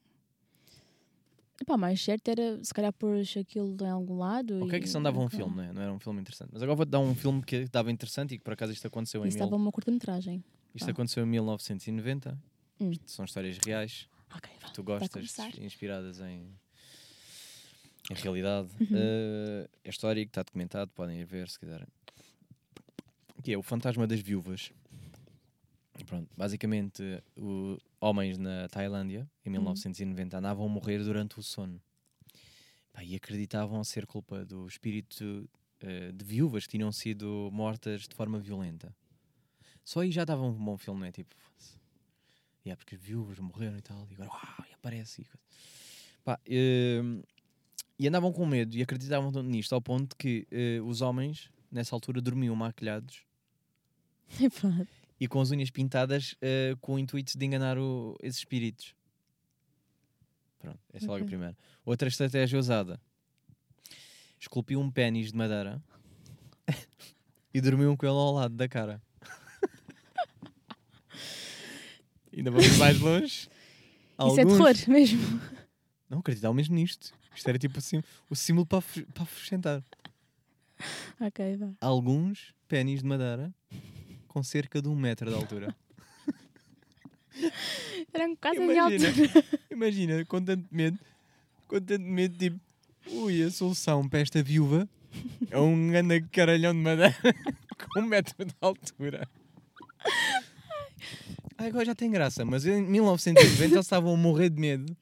Epá, mais certo era se calhar pôr aquilo em algum lado. Ok, e que isso não dava um filme, né? não era um filme interessante. Mas agora vou-te dar um filme que dava interessante e que por acaso isto aconteceu em, Isso mil... dava uma curta-metragem. isto aconteceu em 1990. Hum. Isto são histórias reais. Vá. tu gostas, inspiradas em, em realidade. Uhum. Eh, é histórico, está documentado, podem ir ver se quiserem. Que é o fantasma das viúvas. Pronto, basicamente, o, homens na Tailândia, em Uhum. 1990, andavam a morrer durante o sono. Pá, e acreditavam ser culpa do espírito eh, de viúvas que tinham sido mortas de forma violenta. Só aí já dava um bom filme, não é? Tipo, Yeah, porque as viúvas morreram e tal, e agora uau, e aparece. E. Pá, ehm, e andavam com medo e acreditavam nisto, ao ponto que eh, os homens, nessa altura, dormiam maquilhados *laughs* Epá, e com as unhas pintadas eh, com o intuito de enganar o- esses espíritos. Pronto, essa é logo a Ok. primeira. Outra estratégia usada: esculpiu um pênis de madeira *laughs* e dormiam com ele ao lado da cara. *laughs* Ainda vamos mais longe. Isso é Alguns- terror mesmo. Não acreditava mesmo nisto. Isto era tipo assim, o símbolo para, para afugentar. ok, vá. Alguns pênis de madeira com cerca de um metro de altura. *laughs* Eram de Imagina. altura. *laughs* Imagina, com tanto medo, com tanto medo, tipo, ui, a solução para esta viúva é um grande caralhão de madeira *laughs* com um metro de altura. Ai, agora já tem graça, mas em 1990 eles estavam a morrer de medo,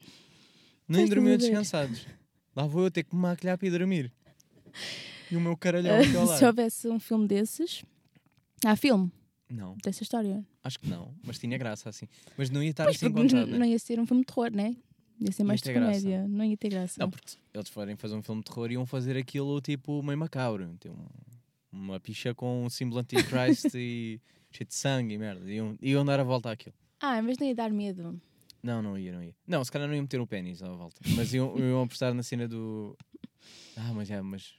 nem dormiam descansados. Lá vou eu ter que me maquilhar para ir dormir. E o meu caralhão ao Se houvesse um filme desses. Há filme Não, dessa história. acho que não, mas tinha graça assim. Mas não ia estar Pois, assim contado, n- né? não ia ser um filme de terror, né? Ia ser mais de graça. comédia. Não ia ter graça. Não, porque eles forem fazer um filme de terror iam fazer aquilo tipo meio macabro. Tem um- uma picha com um símbolo anti-Christ *laughs* e cheio de sangue e merda. Iam, iam dar a volta àquilo. Ah, mas não ia dar medo. Não, não ia, não ia. Não, se calhar não iam meter o pênis à volta. Mas iam, iam apostar na cena do. Ah, mas é, mas.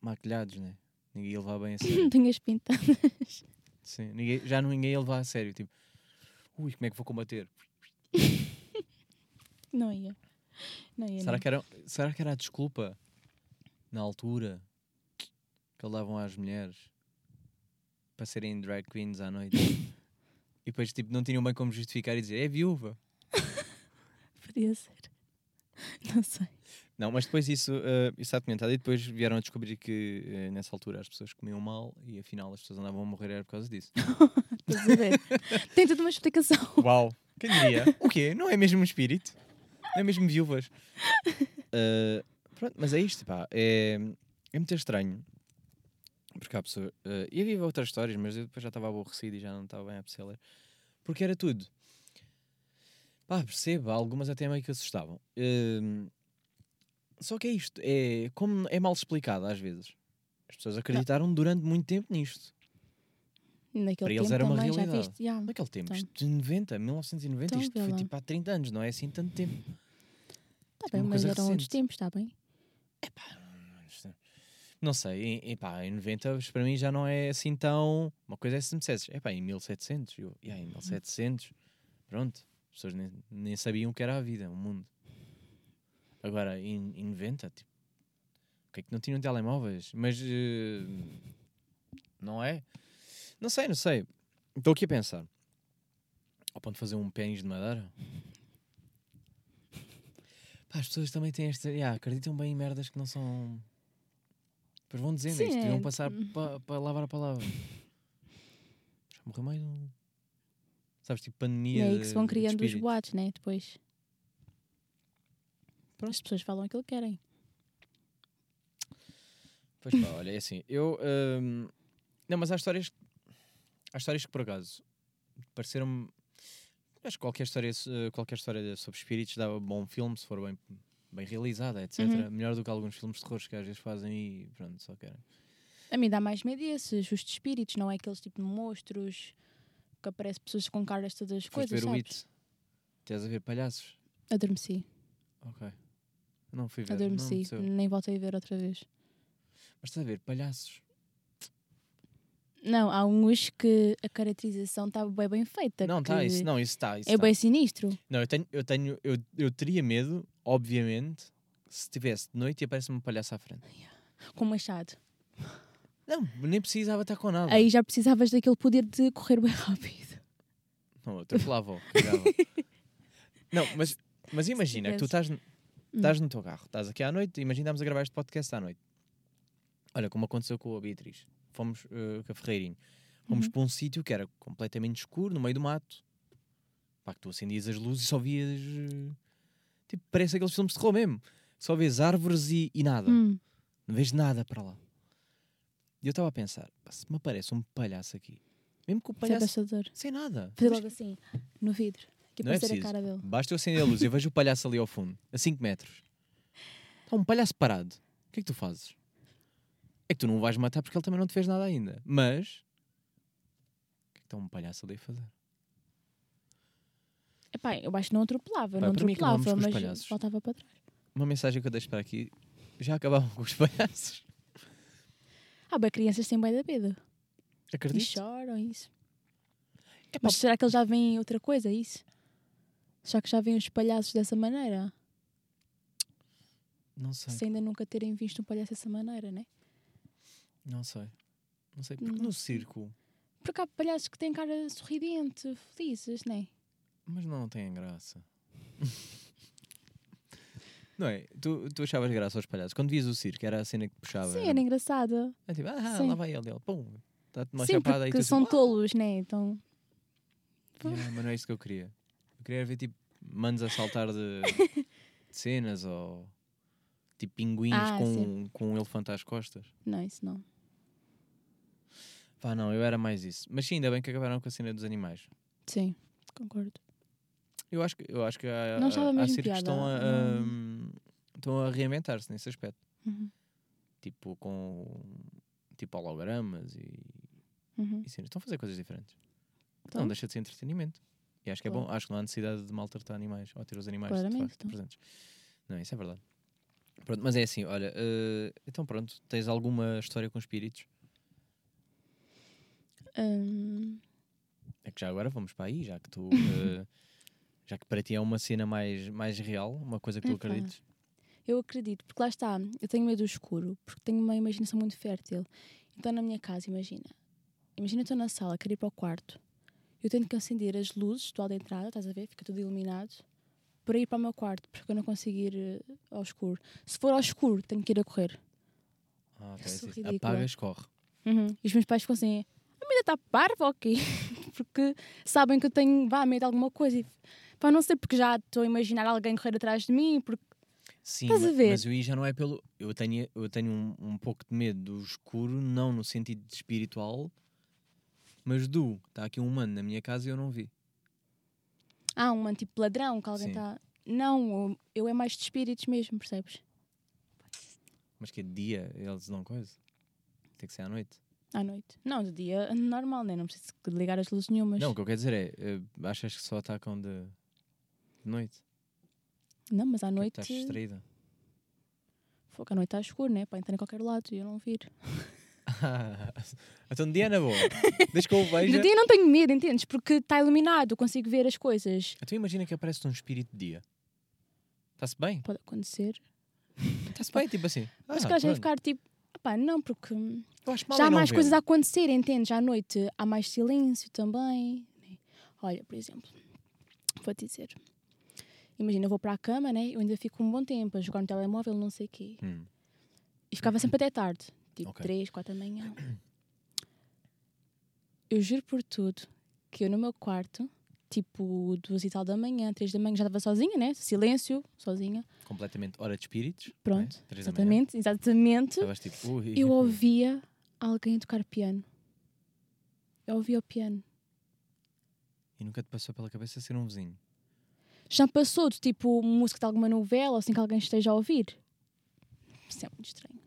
Maquilhados, né? Ninguém ia levar bem a *laughs* sério. Não tinhas pintadas. Sim, ninguém, já não ninguém ia levar a sério. Tipo, ui, como é que vou combater? *laughs* Não ia. Não ia. Será não. que, era, será que era a desculpa na altura que eles davam às mulheres para serem drag queens à noite? e depois tipo, não tinham bem como justificar e dizer é viúva. *laughs* Podia ser. Não sei. Não, mas depois isso, eh, isso está documentado e depois vieram a descobrir que eh, nessa altura as pessoas comiam mal e afinal as pessoas andavam a morrer era por causa disso. *laughs* Estás a ver? Tem toda uma explicação. Uau! Quem diria? *laughs* O quê? Não é mesmo um espírito? Não é mesmo viúvas? *laughs* Eh, pronto, mas é isto, pá. É, é muito estranho. Porque há pessoas. eh, e havia outras histórias, mas eu depois já estava aborrecido e já não estava bem a perceber ler. Porque era tudo. Pá, percebo, algumas até meio que assustavam. Ehm, só que é isto, é como é mal explicado às vezes. As pessoas acreditaram durante muito tempo nisto. Naquele Para eles tempo era uma realidade. Viste? Já. Naquele tempo, Então. isto de 90, 1990, Então, isto foi lá. tipo há 30 anos, não é assim tanto tempo. Tá Tipo, bem, mas eram outros tempos, está bem? Não sei, em, em, pá, em 90 para mim já não é assim tão. Uma coisa é se me dissesses, é pá, em 1700, eu, yeah, em 1700, pronto, as pessoas nem, nem sabiam o que era a vida, o mundo. Agora, em, em 90, tipo, o que é que não tinham telemóveis? Mas eh, não é? Não sei, não sei. Estou aqui a pensar. Ao ponto de fazer um pênis de madeira? Pá, as pessoas também têm esta. Yeah, acreditam bem em merdas que não são. Depois vão dizendo Sim, isto, é- deviam passar para palavra a palavra. Já morreu mais um. Sabes, tipo E pandemia. é aí que se vão criando os boatos, né? Depois. Pronto. As pessoas falam aquilo que querem. Pois pá, olha, é assim. Eu. hum, não, mas há histórias. Há histórias que por acaso pareceram-me. Acho que qualquer história, eh, qualquer história sobre espíritos dá um bom filme se for bem, bem realizada, etc. Uhum. Melhor do que alguns filmes de terror que às vezes fazem e pronto, só querem. A mim dá mais medo esses, os de espíritos, não é aqueles tipo de monstros que aparecem pessoas com caras todas Foste coisas, ver o sabes? It? Estás a ver palhaços? Adormeci, Ok. Não fui ver. Não, adormeci, me apeteceu. nem voltei a ver outra vez. mas estás a ver, palhaços. Não, há uns que a caracterização está bem, bem feita. Não, que tá, isso não, isso está. Isso É tá. bem sinistro. Não, eu tenho, eu tenho, eu, eu teria medo, obviamente, se estivesse de noite e aparece-me um palhaço à frente. Com machado. Não, nem precisava estar com nada. Aí já precisavas daquele poder de correr bem rápido. Não, eu atropelava, cagava. *laughs* Não, mas, mas imagina que tu estás. Estás no teu carro, estás aqui à noite, imagina estamos a gravar este podcast à noite. Olha, como aconteceu com a Beatriz. Fomos eh, com a Ferreirinho. Fomos Uhum. para um sítio que era completamente escuro, no meio do mato. Pá, que tu acendias as luzes e só vias. eh, Tipo, parece aqueles filmes de terror mesmo. Só vês árvores e, e nada. Hum, Não vês nada para lá. E eu estava a pensar, se me aparece um palhaço aqui, mesmo que o isso é palhaço assustador. sem nada, Fazer logo assim, no vidro. Que Não é a preciso. basta eu acender a luz e eu vejo o palhaço ali ao fundo, a 5 metros. Está um palhaço parado. O que é que tu fazes? É que tu não o vais matar porque ele também não te fez nada ainda. Mas. O que é que está um palhaço ali a fazer? Epá, eu acho que não atropelava, Pá, não atropelava, mas palhaços. voltava para trás. Uma mensagem que eu deixo para aqui. Já acabavam com os palhaços. Ah, bem, crianças têm bem da medo. E Acredito. choram, isso. Epá, Mas será que eles já veem outra coisa, isso? Será que já veem os palhaços dessa maneira? Não sei. Se ainda nunca terem visto um palhaço dessa maneira, né? Não sei. Não sei. Porque Não no circo. Porque há palhaços que têm cara sorridente, felizes, né? Mas não tem graça. *laughs* não é? Tu, tu achavas graça aos palhaços. Quando vias o circo, era a cena que puxava. Sim, era engraçado. É tipo, ah, Sim. lá vai ele, ele. Pum, dá-te uma Sim, chapada aí. porque tu são assim, tolos, né? Então, "Ah, yeah, mas não é isso que eu queria. Eu queria ver tipo manos a saltar de, *laughs* de cenas ou tipo pinguins Ah, com, com um elefante às costas. não, isso não. Pá, não, eu era mais isso. Mas sim, ainda bem que acabaram com a cena dos animais. Sim, concordo. Eu acho que, eu acho que há, Não há mesmo circos que estão a, a- não. estão a reinventar-se nesse aspecto. Uhum, Tipo, com tipo hologramas e, uhum. e cenas. Estão a fazer coisas diferentes. Então, Não deixa de ser entretenimento. E acho que é Claro. bom. Acho que não há necessidade de maltratar animais ou ter os animais de Claramente, facto então. presentes. Não, isso é verdade. Pronto, mas é assim, olha, eh, então pronto, tens alguma história com espíritos? hum, É que já agora vamos para aí, já que tu *laughs* eh, já que para ti é uma cena mais, mais real, uma coisa que tu Epá. acredites. eu acredito, porque lá está, eu tenho medo do escuro, porque tenho uma imaginação muito fértil. Então, na minha casa, imagina, imagina eu estou na sala, quero ir para o quarto, eu tenho que acender as luzes do hall de entrada, estás a ver? Fica tudo iluminado, para ir para o meu quarto, porque eu não consigo ir eh, ao escuro. Se for ao escuro, tenho que ir a correr. Ah, ok, assim, ridícula. apagas, corre. Uhum. E os meus pais ficam assim: a menina está parva quê? *laughs* porque sabem que eu tenho, vá, medo de alguma coisa. E, pá, não sei, porque já estou a imaginar alguém correr atrás de mim. Porque... Sim, mas eu aí já não é pelo. Eu tenho, eu tenho um, um pouco de medo do escuro, não no sentido espiritual, mas do. Está aqui um humano na minha casa e eu não vi. Ah, um mano tipo ladrão, que alguém está. Não, eu- é mais de espíritos mesmo, percebes? Mas que é de dia, eles não coisa. Tem que ser à noite. À noite. Não, de dia normal, né? Não preciso de ligar as luzes nenhumas. Não, o que eu quero dizer é. eh, achas que só atacam de, de noite? Não, mas à é que noite. Estás distraída. Fogo, à noite está escuro, né? Para entrar em qualquer lado e eu não vir. *laughs* *laughs* então de dia na boa. Desde que eu *laughs* De veja. dia não tenho medo, entendes? Porque está iluminado, consigo ver as coisas. Então imagina que aparece um espírito de dia. Está-se bem? Pode acontecer. Está-se bem, tipo assim. *laughs* Mas Ah, já ia pronto. ficar tipo. Pá, não, porque. Já há não mais coisas a acontecer, entendes? À noite há mais silêncio também. Olha, por exemplo, vou-te dizer. Imagina, eu vou para a cama, né? Eu ainda fico um bom tempo a jogar no telemóvel, não sei o quê. Hum, E ficava sempre até tarde. Tipo, Ok. 3, 4 da manhã. Eu juro por tudo que eu no meu quarto, tipo, duas e tal da manhã, três da manhã, já estava sozinha, né? Silêncio, sozinha. completamente hora de espíritos. não é? Pronto, manhã. exatamente, exatamente. Tipo. Ui. Eu ouvia alguém tocar piano. Eu ouvia o piano. E nunca te passou pela cabeça ser um vizinho. Já passou de tipo música de alguma novela ou assim que alguém esteja a ouvir? Isso é muito estranho.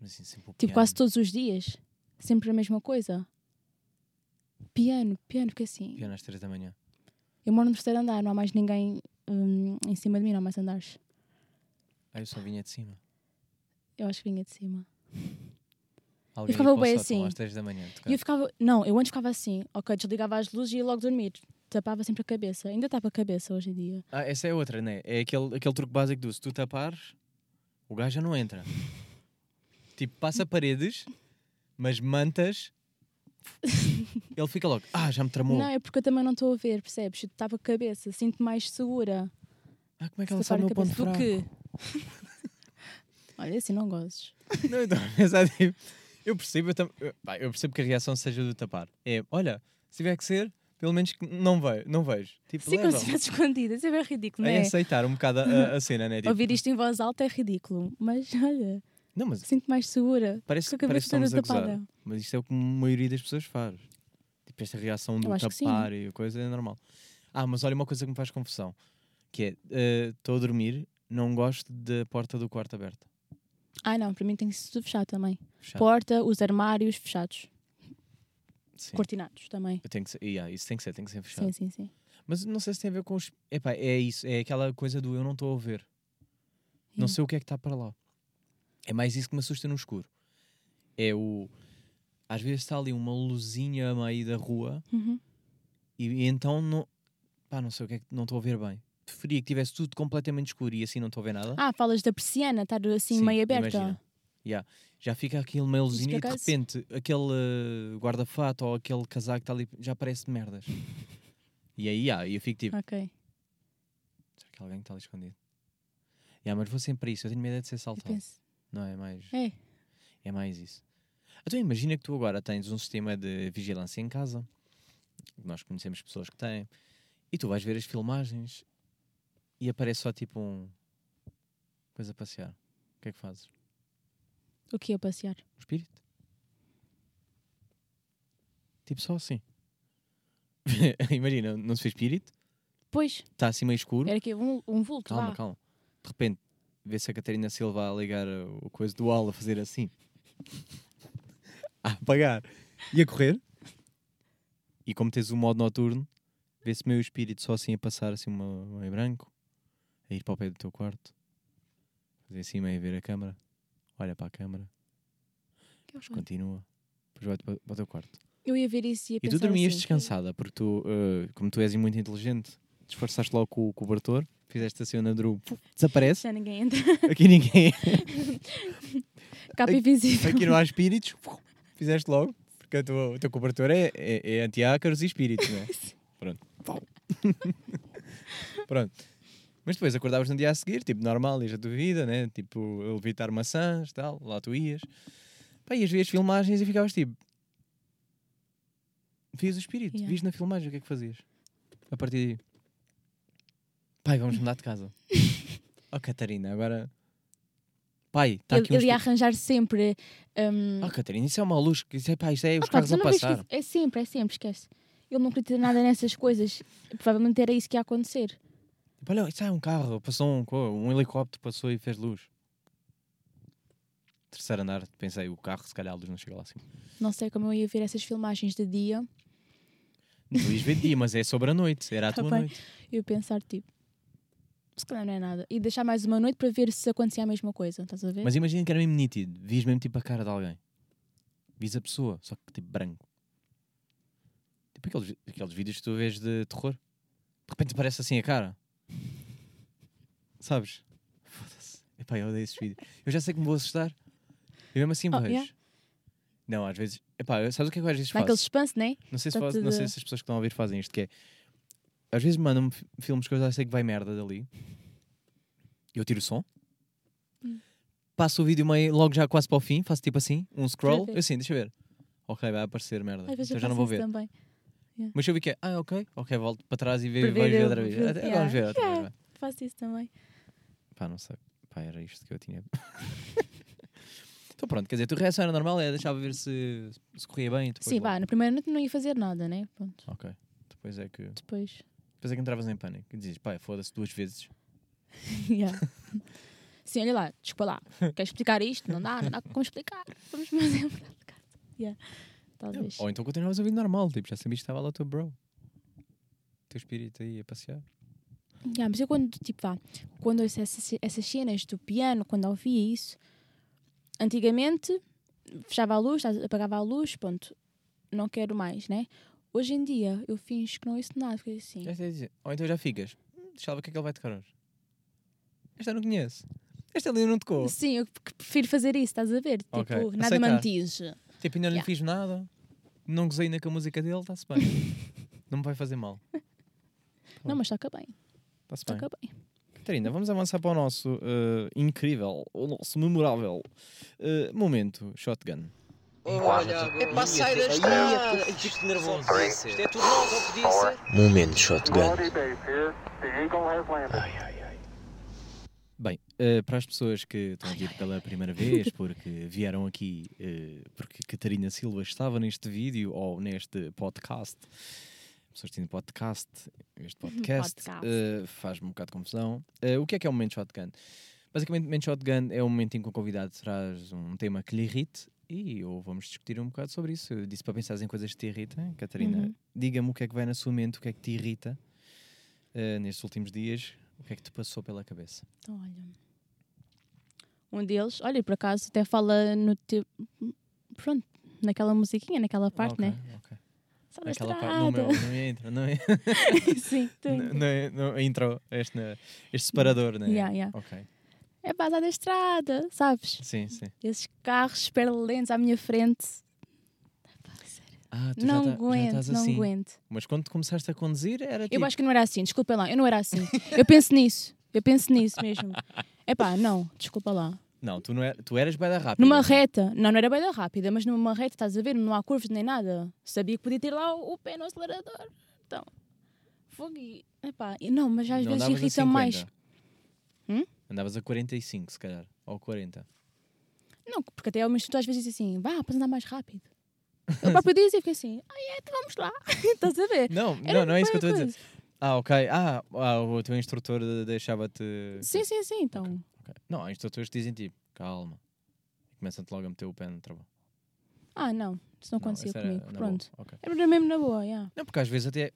Mas assim, sempre o Tipo, piano. quase todos os dias. Sempre a mesma coisa. Piano, piano, porque assim. Piano às três da manhã. Eu moro no terceiro andar, não há mais ninguém hum, em cima de mim, não há mais andares. Ah, eu só vinha de cima. Eu acho que vinha de cima. Alguém ficava para o bem assim. às três da manhã. eu ficava. Não, eu antes ficava assim. Ok, desligava as luzes e ia logo dormir. Tapava sempre a cabeça. Ainda tapa a cabeça hoje em dia. Ah, essa é outra, né? É aquele, aquele truque básico do se tu tapares, o gajo já não entra. Tipo, passa paredes, mas mantas. *laughs* ele fica logo. Ah, já me tramou. Não, é porque eu também não estou a ver, percebes? Eu tapa a cabeça, sinto mais segura. Ah, como é que ela sabe o meu ponto fraco? Do quê? *laughs* Olha, assim não gozes. Não, estava a pensar, tipo, eu percebo, eu, tam- eu- pá, eu percebo que a reação seja do tapar. É, olha, se tiver que ser, pelo menos que não, ve não vejo. Tipo, Sim, como se estivesse escondida. Isso é bem ridículo, não É é? aceitar um bocado a, a- a cena, né? *laughs* Tipo, Ouvir isto em voz alta é ridículo. Mas olha, Não, mas sinto mais segura. parece, Com a parece que cabeça estamos a toda gozar. tapada. Mas isto é o que a maioria das pessoas faz. Tipo, esta reação do que tapar e a coisa é normal. Ah, mas olha uma coisa que me faz confusão. Que é, eh, estou a dormir, não gosto da porta do quarto aberta. Ah, não, para mim tem que ser tudo fechado também. Fechado. Porta, os armários fechados. Sim. Cortinados também. Eu tenho que ser, yeah, isso tem que ser, tem que ser fechado. Sim, sim, sim. Mas não sei se tem a ver com os. Epá, é isso, é aquela coisa do eu não estou a ver. Não sei o que é que está para lá. É mais isso que me assusta no escuro. É o. Às vezes está ali uma luzinha a meio da rua Uhum. e, e então não. Pá, não sei o que é que não estou a ver bem. Preferia que tivesse tudo completamente escuro e assim não estou a ver nada. Ah, falas da persiana, estar assim Sim, meio aberta. imagina. Yeah. Já fica aquele meio Isso luzinho por e de repente aquele eh, guarda-fato ou aquele casaco que está ali já parece de merdas. *laughs* e aí, yeah, eu fico tipo. Ok. Será que alguém está ali escondido? Yeah, mas vou sempre a isso. Eu tenho medo é de ser saltado. penso. Não é mais. É. É mais isso. Então imagina que tu agora tens um sistema de vigilância em casa. Nós conhecemos pessoas que têm. E tu vais ver as filmagens e aparece só tipo um. coisa a passear. O que é que fazes? O que é passear? Um espírito? Tipo só assim. *laughs* imagina, não se fez espírito, Pois, está assim meio escuro. era aqui um, um vulto. Calma, vá. calma. De repente, vê-se a Catarina Silva a ligar o coisa do ala, a fazer assim. *laughs* a apagar. E a correr. E como tens o modo noturno, vê-se meio o espírito só assim a passar, assim, uma, meio branco. A ir para o pé do teu quarto. Fazer assim, meio a ver a câmara. Olha para a câmara. Horror. continua. Depois vai para, para o teu quarto. Eu ia ver isso e ia E tu dormias assim, descansada, porque tu, uh, como tu és muito inteligente, disfarçaste logo com o cobertor, fizeste a cena do desaparece. Já ninguém entra. Aqui ninguém. *laughs* Capa invisível. Aqui não há espíritos. Fizeste logo. Porque o teu, teu cobertor é, é, é anti-ácaros e espíritos, não é? *laughs* Pronto. *laughs* Pronto. Mas depois acordavas no dia a seguir, tipo, normal, ias a tua vida, né? Tipo, levitar maçãs tal, lá tu ias. Pá, ias ver as filmagens e ficavas tipo. Vias o espírito, Yeah. vias na filmagem, o que é que fazias? A partir daí. Pai, vamos mudar de casa. *laughs* oh, Catarina, agora. Pai, está ele, aqui um ele ia arranjar sempre. hum, Oh, Catarina, isso é uma luz. Isso é, pá, isto é os Ah, carros a não passar. isso- É sempre, é sempre, esquece. Ele não acredita nada nessas coisas. Provavelmente era isso que ia acontecer. Tipo, olha, isso é um carro, passou um, um helicóptero, passou e fez luz. Terceiro andar, pensei, o carro, se calhar a luz não chega lá acima. Não sei como eu ia ver essas filmagens de dia. Tu ias ver de dia, mas é sobre a noite, era a *laughs* Tá tua noite. Eu ia pensar, tipo, se calhar não é nada. E deixar mais uma noite para ver se acontecia a mesma coisa. Estás a ver? Mas imagina que era mesmo nítido, vias mesmo tipo a cara de alguém. Vias a pessoa, só que tipo branco. Tipo aqueles, aqueles vídeos que tu vês de terror. De repente aparece assim a cara. Sabes? Foda-se. Epá, eu odeio esses vídeos. Eu já sei que me vou assustar. Eu mesmo assim Oh, vejo. yeah. Não, às vezes. Epá, sabes o que é que eu às vezes faço? suspense, né? Não sei, se Tá faz- não sei se as pessoas que estão a ouvir fazem isto, que é. Às vezes mandam-me fi- filmes que eu já sei que vai merda dali. Eu tiro o som. Hum. Passo o vídeo meio, logo já quase para o fim, faço tipo assim, um scroll. Eu assim, deixa eu ver. Ok, vai aparecer merda. Às vezes Então eu já não vou ver. também. Mas se eu vi que é, ah, ok, ok, volto para trás e vejo, ver vais ver o- outra vez. ver- yeah. Vamos ver outra vez. Yeah. vai. Faço isso também. Pá, não sei. Pá, era isto que eu tinha. *laughs* então pronto, quer dizer, a tua reação era normal, é deixava ver se, se corria bem. Sim, vá, na primeira noite não ia fazer nada, né? Pronto. Ok. Depois é que. Depois. Depois é que entravas em pânico e dizias, pá, foda-se duas vezes. *laughs* Yeah. Sim, olha lá, desculpa lá. Queres explicar isto? Não dá, não dá como explicar. Vamos fazer um. *laughs* Yeah. Talvez. Ou então continuavas a vida normal, tipo, já sabias que estava lá o teu bro. O teu espírito aí a passear. Yeah, mas eu quando, tipo, vá, quando ouço essas, essas cenas do piano, quando ouvia isso, antigamente fechava a luz, apagava a luz, ponto, não quero mais, né? Hoje em dia eu finjo que não ouço nada, porque assim, Já sei dizer. Ou então já ficas, "Hum, deixa lá ver o que é que ele vai tocar hoje. Esta eu não conheço. Esta ali eu não tocou. sim, eu prefiro fazer isso, estás a ver? Tipo, Ok, nada me aceitar. antige. Tipo, ainda não lhe Yeah. fiz nada. Não gozei ainda com a música dele, está-se bem. *laughs* não me vai fazer mal. *laughs* Não, mas toca bem, Está-se bem. toca bem. Catarina, vamos avançar para o nosso eh, incrível, o nosso memorável eh, momento shotgun. Olha, é para sair da estrada. Isto nervoso. Isto é tudo novo, podia ser. Momento shotgun. Ai, ai, ai. Bem, eh, para as pessoas que estão aqui pela primeira vez, *laughs* porque vieram aqui eh, porque Catarina Silva estava neste vídeo ou neste podcast, pessoas que têm podcast, este *laughs* podcast, Podcast. eh, faz-me um bocado de confusão. Eh, o que é que é o momento shotgun? Basicamente, o momento shotgun é o momento em que o convidado traz um tema que lhe irrite e ou vamos discutir um bocado sobre isso. Eu disse para pensar em coisas que te irritam. Catarina, Uhum. diga-me o que é que vai na sua mente, o que é que te irrita eh, nestes últimos dias, o que é que te passou pela cabeça. Então, olha. Um deles, olha, por acaso até fala no teu. Pronto, naquela musiquinha, naquela parte, Ok, né? ok. Só Aquela parte, não, meu, não entra, não é? *laughs* Sim, tu não, não, é- não entrou este, este separador, né? Yeah, yeah. Ok, É basada da estrada, sabes? sim, sim. Esses carros super lentos à minha frente. Ah, tu Não já, tá- já aguento, estás não assim. aguento. Mas quando tu começaste a conduzir, era tipo... Eu acho que não era assim, desculpa lá, eu não era assim. Eu penso nisso, eu penso nisso mesmo. *laughs* Epá, não, desculpa lá. Não, tu, não era, tu eras bem da rápida. Numa reta, não, não era bem da rápida, mas numa reta, estás a ver, não há curvas nem nada. Sabia que podia ter lá o, o pé no acelerador. Então, fogo e. Epá, não, mas às Não vezes irrita mais. 50. Hum? Andavas a 45, se calhar. Ou 40. Não, porque até ao mesmo tu às vezes diz assim, vá, para andar mais rápido. Eu próprio dizia, fiquei assim, ai é, então vamos lá. *laughs* estás a ver? Não, Era não, não é isso que eu estou a dizer. Ah, ok. Ah, ah, o teu instrutor deixava-te. Sim, sim, sim. Então, Ok. Não, há instrutores que dizem tipo, calma. E começam-te logo a meter o pé no trabalho. ah, não. Isso não acontecia esse era comigo. na boa. Pronto. Ok. Era mesmo na boa, yeah. Não, porque às vezes até.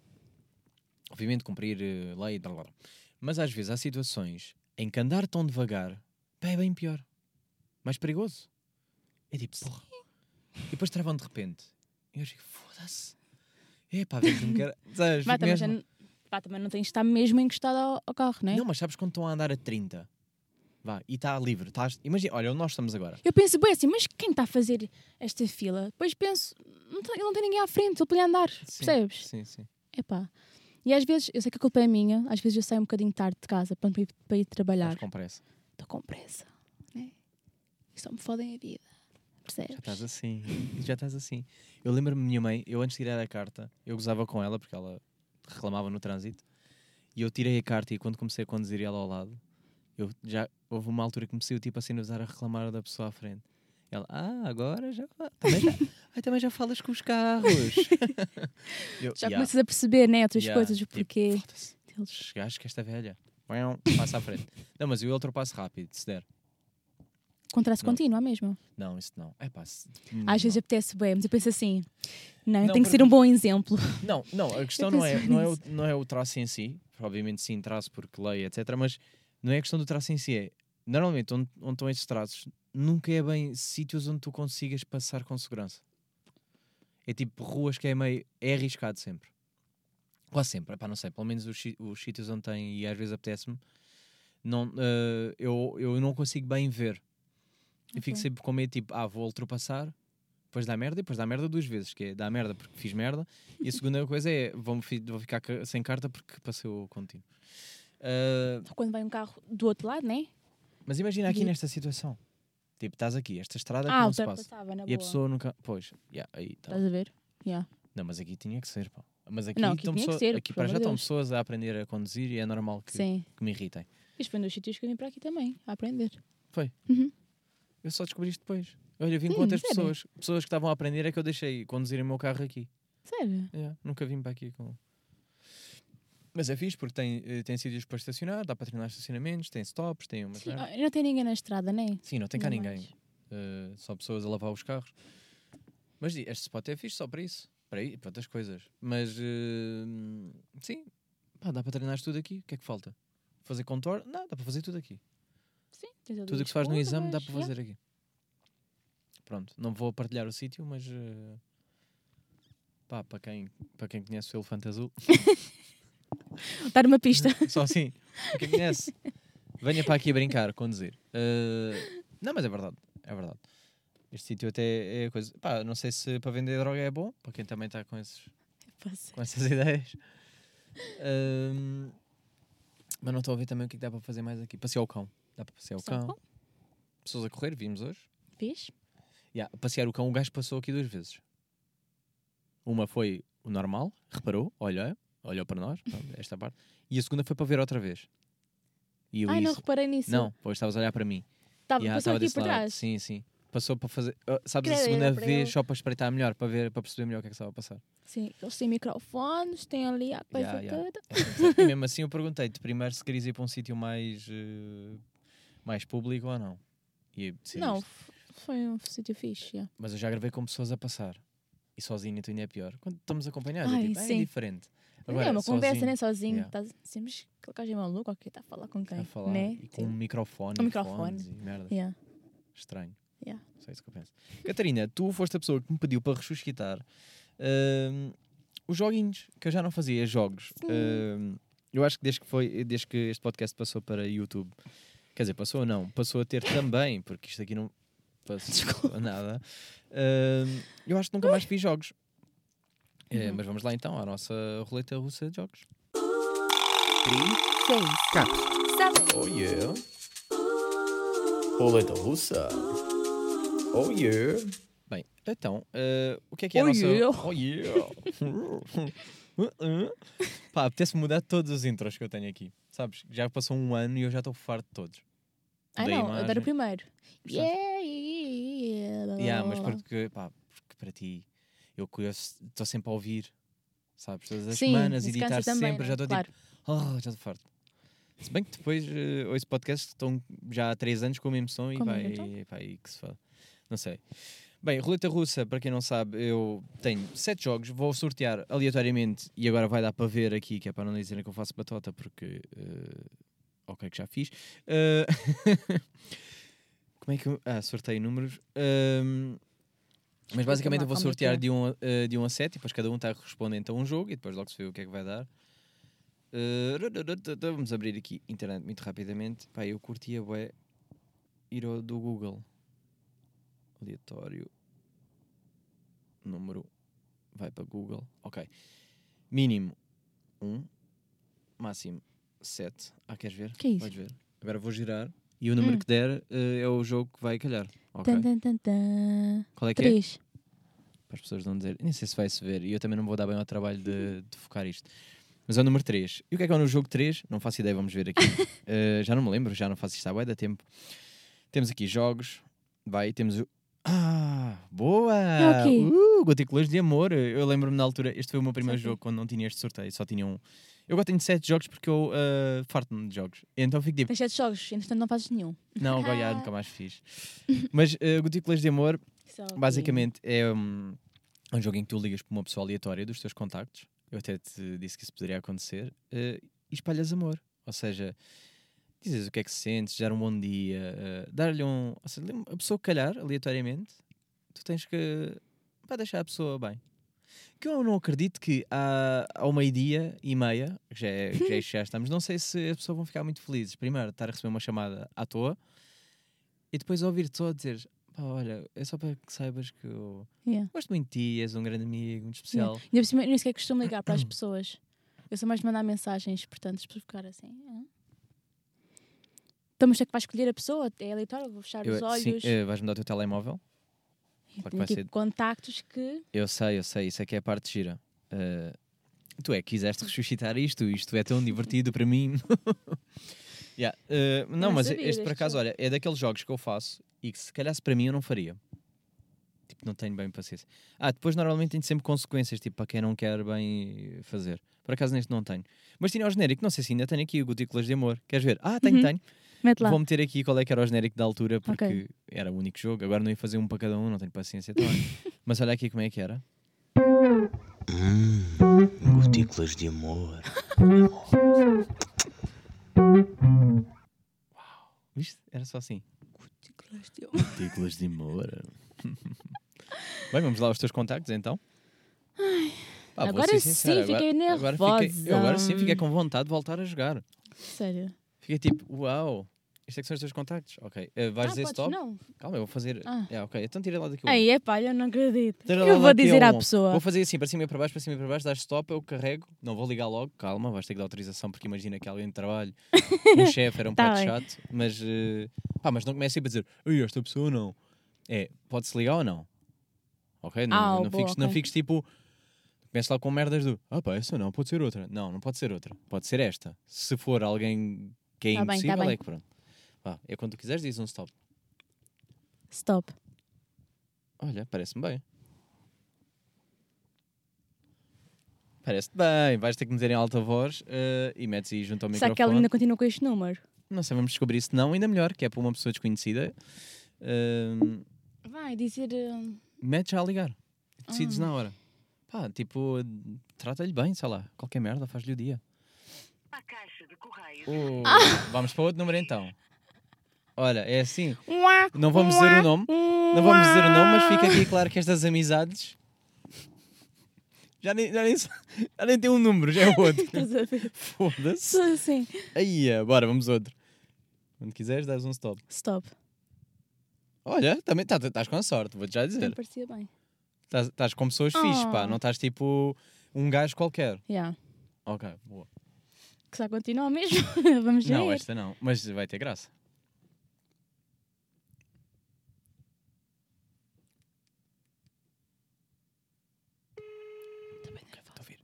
Obviamente cumprir eh, lei, blá, blá, blá. mas às vezes há situações em que andar tão devagar é bem pior. Mais perigoso. É tipo, porra. E depois travam de repente. E eu fico, foda-se. É pá, vem que me. Sabes, também, já pá, também não tens de estar mesmo encostado ao, ao carro, né? Não, mas sabes quando estão a andar a 30? Vá, e está livre. Estás... Imagina, olha, onde nós estamos agora. Eu penso, bem assim, mas quem está a fazer esta fila? Depois penso, não tem- ele não tem ninguém à frente, ele podia andar, percebes? Sim, sim. Epá. E às vezes, eu sei que a culpa é minha, às vezes eu saio um bocadinho tarde de casa para, ir, para ir trabalhar. Estás com pressa. Estou com pressa, né? E só me fodem a vida, percebes? Já estás assim. Já estás assim. Eu lembro-me da minha mãe, eu antes de tirar a carta, eu gozava com ela porque ela reclamava no trânsito. E eu tirei a carta e quando comecei a conduzir ela ao lado, eu já houve uma altura que me saiu tipo assim a usar a reclamar da pessoa à frente. Ela, ah, agora já também já, também já falas com os carros. *laughs* Eu, Já "Ya, começas a perceber, né? Outras ya", coisas, o tipo, porquê "Foda-se, deles. Chegaste que esta velha. Passa à frente. *laughs* Não, mas eu ultrapasso rápido, se der. Contraste Não. contínuo, mesmo. Não, isso não. É pá, se- Às vezes apetece bem, mas eu penso assim, não, Não, tenho que ser um bom exemplo. *laughs* Não, não, a questão não é, não, é o, não é o traço em si, obviamente sim, traço porque lei, etc. Mas não é a questão do traço em si, é normalmente onde, onde estão estes traços nunca é bem sítios onde tu consigas passar com segurança. É tipo ruas que é meio. é arriscado sempre. Quase sempre, epá, não sei, pelo menos os, os sítios onde tem e às vezes apetece-me, não, eh, eu, eu não consigo bem ver. Eu fico sempre com medo, tipo, ah, vou ultrapassar, depois dá merda e depois dá merda duas vezes, que é dá merda porque fiz merda, e a *laughs* segunda coisa é vou, vou ficar ca- sem carta porque passei o contínuo. Ah, Quando vem um carro do outro lado, né? Mas imagina aqui E- nesta situação. Tipo, estás aqui, esta estrada que Ah, não se passa. ultrapassava, na E boa. a pessoa nunca. Pois, yeah, aí tá. Estás a ver? Yeah. Não, mas aqui tinha que ser, pá. Mas aqui, Não, aqui tinha que pessoas- ser, aqui para já amor de estão Deus. pessoas a aprender a conduzir e é normal que, que me irritem. Isto foi um dos sítios que eu vim para aqui também, a aprender. Eu só descobri isto depois. Olha, eu vim Sim, com outras sério? pessoas. Pessoas que estavam a aprender é que eu deixei conduzir o meu carro aqui. Sério? Yeah, nunca vim para aqui com. Mas é fixe porque tem, eh, tem sítios para estacionar, dá para treinar estacionamentos, tem stops, tem umas. Sim, não tem ninguém na estrada, né? Sim, não tem cá Ainda ninguém. Eh, só pessoas a lavar os carros. Mas este spot é fixe só para isso. Para, aí, para outras coisas. Mas eh, sim, pá, dá para treinar tudo aqui. O que é que falta? Fazer contorno? Não, dá para fazer tudo aqui. Sim, Tudo o que se faz no exame dá para yeah. fazer aqui. Pronto, não vou partilhar o sítio, mas eh, pá, para quem, para quem conhece o Elefante Azul, *laughs* Dar uma pista. só assim, quem conhece, venha para aqui brincar, conduzir. Eh, não, mas é verdade, é verdade. Este sítio até é coisa. Pá, não sei se para vender droga é bom, para quem também está com, esses, com essas ideias. Ahm, mas não estou a ver também o que, é que dá para fazer mais aqui. Passear o cão. Dá para passear o cão. cão? Pessoas a correr, vimos hoje. Fiz? Yeah, passear o cão, o gajo passou aqui duas vezes. Uma foi o normal, reparou, olhou, olhou para nós, esta parte. E a segunda foi para ver outra vez. E Ai, não disse- reparei nisso. não, pois estavas a olhar para mim. Tava, Yeah, passou estava aqui por lado. trás. Sim, sim. Passou para fazer. ah, sabes, a Queria segunda vez só para espreitar melhor, para, ver, para perceber melhor o que é que estava a passar. Sim, eles têm microfones, têm ali a coisa Yeah, yeah. toda. *laughs* e mesmo assim eu perguntei-te primeiro se querias ir para um sítio mais, eh, mais público ou não. E. Não, foi um sítio fixe. yeah. Mas eu já gravei com pessoas a passar. E sozinho tu ainda é pior. Quando estamos acompanhados, é, Ai, tipo, "Ah, é diferente. Não é uma conversa, né? Sozinho. yeah. Estás assim, mas aquele gajo é maluco, ok, está a falar com quem? A falar né? e com um microfone, Com e microfone. e merda. Yeah. Estranho. Yeah. Só isso que eu penso. Catarina, tu foste a pessoa que me pediu para resuscitar hum, os joguinhos, que eu já não fazia jogos. Hum, eu acho que desde que, foi, desde que este podcast passou para YouTube, quer dizer, passou ou não, passou a ter também, porque isto aqui não passou *laughs* nada. hum, eu acho que nunca mais fiz jogos. É, mas vamos lá então à nossa roleta russa de jogos. Seis. Seven. Oh yeah. Roleta russa. Oh yeah. Bem, então, eh, o que é que é a Oh nossa... yeah. Oh yeah. *laughs* Pá, apetece mudar todos os intros que eu tenho aqui. Sabes? Já passou um ano e eu já estou farto de todos. Ah, não, eu imagem. o primeiro. Yeah, yeah. Yeah, mas porque, pá, porque para ti, eu estou sempre a ouvir sabes? Todas as Sim, semanas, editar também, sempre, não é? já estou Claro. tipo, oh, já estou farto. Se bem que depois uh, ouço podcast que estão já há 3 anos com o mesmo som e vai, e que se fala. Não sei. Bem, roleta russa, para quem não sabe, eu tenho 7 jogos, vou sortear aleatoriamente e agora vai dar para ver aqui, que é para não dizerem que eu faço batota, porque. uh, ok, que já fiz. Uh, *laughs* como é que eu. Ah, sorteio números. Um, mas basicamente eu vou é sortear é? de 1 um, a- uh, de um a 7 e depois cada um está correspondente a um jogo e depois logo se vê o que é que vai dar. Uh, vamos abrir aqui internet muito rapidamente. Pá, eu curtia bué ir ao do Google. Aleatório. Número. Vai para Google. Ok. Mínimo 1. máximo 7. Ah, queres ver? Que é isso? Podes ver. Agora vou girar e o número Hum. que der uh, é o jogo que vai calhar. Ok. Tan, tan, tan. Qual é que é? Três. para as pessoas não dizer, nem sei se vai se ver, e eu também não vou dar bem ao trabalho de, de focar isto. Mas é o número 3. E o que é que é no jogo 3? Não faço ideia, vamos ver aqui. *laughs* Eh, já não me lembro, já não faço isto há bué da tempo. Temos aqui jogos, vai, temos o. Ah, boa! É o quê? Uh, Goticulores de Amor. Eu lembro-me na altura, este foi o meu primeiro jogo quando não tinha este sorteio, só tinha um. Eu agora tenho 7 jogos porque eu uh, farto-me de jogos. Então fico tipo, Tens sete jogos, entretanto não fazes nenhum. não, agora já nunca mais fiz. Mas uh, Goticulores de Amor Só que- Basicamente é um, um jogo em que tu ligas para uma pessoa aleatória dos teus contactos. Eu até te disse que isso poderia acontecer. eh, e espalhas amor. Ou seja, dizes o que é que sentes, dar um bom dia, eh, dar-lhe um. Ou seja, a pessoa calhar aleatoriamente, tu tens que para deixar a pessoa bem. Que eu não acredito que há, ao meio-dia e meia, que já, é, que já, estamos, não sei se as pessoas vão ficar muito felizes. Primeiro, estar a receber uma chamada à toa e depois ouvir-te só dizer: pá, olha, é só para que saibas que eu Yeah. gosto muito de ti, és um grande amigo, muito especial. Ainda por cima, nem sequer costumo ligar para as *coughs* pessoas. Eu sou mais de mandar mensagens, portanto, pessoas ficar assim. Então, mas é que vais escolher a pessoa? É aleatório, vou fechar Eu- os olhos. sim, eh, vais-me dar o teu telemóvel? Claro que vai tipo ser- contactos que. Eu sei, eu sei, isso é que é a parte gira. Eh, tu é que quiseste ressuscitar isto, isto é tão divertido para mim. *laughs* Yeah, eh, não, não mas sabia este por acaso, olha, é daqueles jogos que eu faço e que se calhar para mim eu não faria. Tipo, não tenho bem paciência. Ah, depois normalmente tem sempre consequências, tipo, para quem não quer bem fazer. Por acaso neste não tenho. Mas tinha o genérico, não sei se ainda tenho aqui o Gotículas de Amor. Queres ver? Ah, tenho, Uhum. tenho. Mete lá. Vou meter aqui qual é que era o genérico da altura, porque Ok. era o único jogo. Agora não ia fazer um para cada um, não tenho paciência também. *laughs* Mas olha aqui como é que era. Hum, gotículas de amor. Viste? Era só assim. Gotículas de- Gotículas de amor. *laughs* Bem, vamos lá aos teus contactos então. Pá, vou Agora sim, sincero, fiquei agora, agora fiquei, eu agora sim nervosa. fiquei com vontade de voltar a jogar. Sério. Fiquei tipo, uau, isto é que são os teus contactos? Ok, eh, vais ah, dizer stop? não. Calma, eu vou fazer. Ah. É, ok, então tira lá daqui Aí, é pá, eu não acredito. Tira Eu vou dizer um. à pessoa. Vou fazer assim, para cima e para baixo, para cima e para baixo, dás stop, eu carrego, não vou ligar logo, calma, vais ter que dar autorização, porque imagina que alguém de trabalho, *laughs* um chefe era um Tá bocado chato, mas, eh, pá, mas não comece a dizer, Ei, esta pessoa não. É, pode-se ligar ou não? Ok? Não, Ah, não, boa, fiques, não ok. fiques tipo, começa lá com merdas do, ah pá, essa não, pode ser outra. Não, não pode ser outra, pode ser esta. Se for alguém que é Tá bem, tá impossível, bem. é que pronto. Vá, é quando tu quiseres, diz um stop. Stop. Olha, parece-me bem. Parece-te bem. Vais ter que me dizer em alta voz eh, e metes aí junto ao Será que ela microfone. ainda continua com este número? Não sei, vamos descobrir se não, ainda melhor, que é para uma pessoa desconhecida. Ahm, Vai dizer. metes já a ligar. Decides Ah. na hora. Pá, tipo, trata-lhe bem, sei lá. Qualquer merda, faz-lhe o dia. A caixa de correio. Oh, Ah. Vamos para outro número então. Olha, é assim. Não vamos dizer o nome. Não vamos dizer o nome, mas fica aqui claro que estas amizades. Já nem, já nem, já nem tem um número, já é outro. *laughs* Foda-se. Assim. Aí, é, bora, vamos outro. Quando quiseres, dás um stop. Stop. Olha, também tá- estás com sorte, vou-te já dizer. parecia bem. Estás- com pessoas fixes, pá. Oh. Não estás tipo um gajo qualquer. Yeah. Ok, boa. Que só continua mesmo. *laughs* Vamos ver. Não, esta não. Mas vai ter graça. Tô bem Ok, nervosa. vou-te ouvir.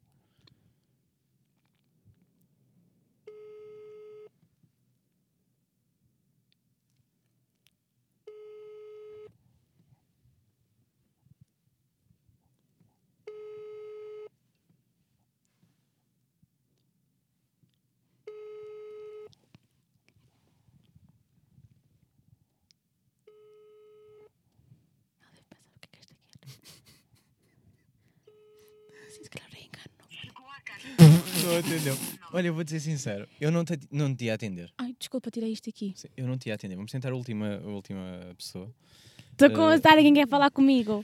Não atendeu. Olha, eu vou dizer sincero, eu não te, não te ia atender. Ai, desculpa, tirei isto aqui. Sim, Eu não te ia atender. Vamos tentar a última, a última pessoa. Estou com Eh, a quem quer falar comigo.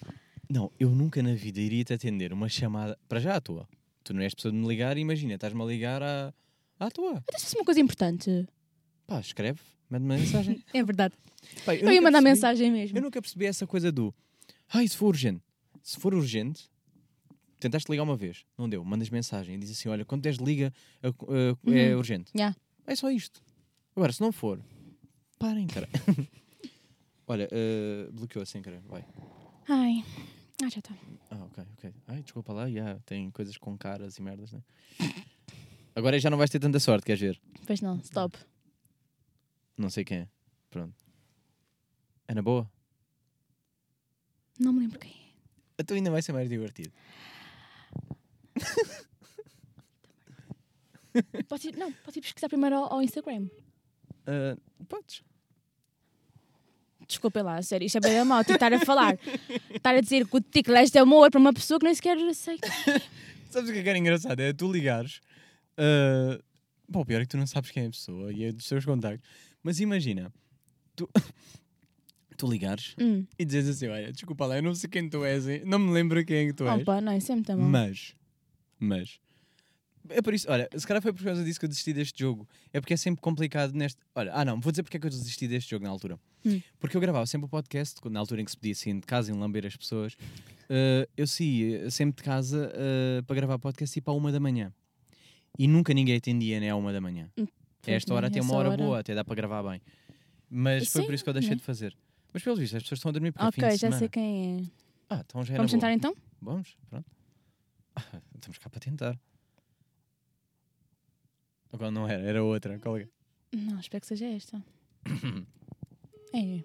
Não, eu nunca na vida iria te atender uma chamada. Para já à tua. Tu não és pessoa de me ligar imagina, estás-me a ligar à, à tua. Se fosse uma coisa importante. Pá, escreve, manda-me uma mensagem. *laughs* É verdade. Pá, Eu, ia nunca mandar percebi- mensagem mesmo. Eu nunca percebi essa coisa do. Ai, se for urgente. Se for urgente, tentaste ligar uma vez, não deu, mandas mensagem e diz assim: olha, quando tens liga, a- é Uhum. urgente. Ya. É só isto. Agora, se não for, parem, cara. *laughs* olha, eh, bloqueou sem querer, vai. Ai. Ah, já está. Ah, ok, ok. Ai, desculpa lá, já tem coisas com caras e merdas, né? Agora já não vais ter tanta sorte, queres ver? Pois não, stop. Não sei quem é. Pronto. É na boa? Não me lembro quem é. Então ainda vai ser mais divertido. *laughs* Posso ir, não, posso ir pesquisar primeiro ao, ao Instagram. Ah, podes. Desculpem lá, sério, isto é bem mal. Estar a falar, estar a dizer que o ticlas de amor para uma pessoa que nem sequer aceita. *laughs* Sabes o que é que era engraçado? É tu ligares. ah, pá, o pior é que tu não sabes quem é a pessoa e é dos seus contactos. Mas imagina, tu, *laughs* tu ligares Hum. e dizes assim: Olha, desculpa lá, eu não sei quem tu és, não me lembro quem é que tu és. Opa, não, isso é muito bom. Mas, mas, é por isso, olha, se calhar foi por causa disso que eu desisti deste jogo. É porque é sempre complicado neste. Olha, ah não, vou dizer porque é que eu desisti deste jogo na altura. Hum. Porque eu gravava sempre o podcast, na altura em que se podia sair de casa e lamber as pessoas. eh, eu saía sempre de casa eh, para gravar podcast e para a uma da manhã. E nunca ninguém atendia, né, à uma da manhã. Pois Esta hora tem uma hora, hora. boa, até dá para gravar bem. Mas foi por Sim, isso que eu deixei né? de fazer. Mas pelos vistos, as pessoas estão a dormir porque é fim Ok, de já semana. sei quem é. Ah, então já era Vamos boa. então? Vamos, pronto. *laughs* Estamos cá para tentar. Agora não era, era outra. Qual é? Não, espero que seja esta. *coughs* é.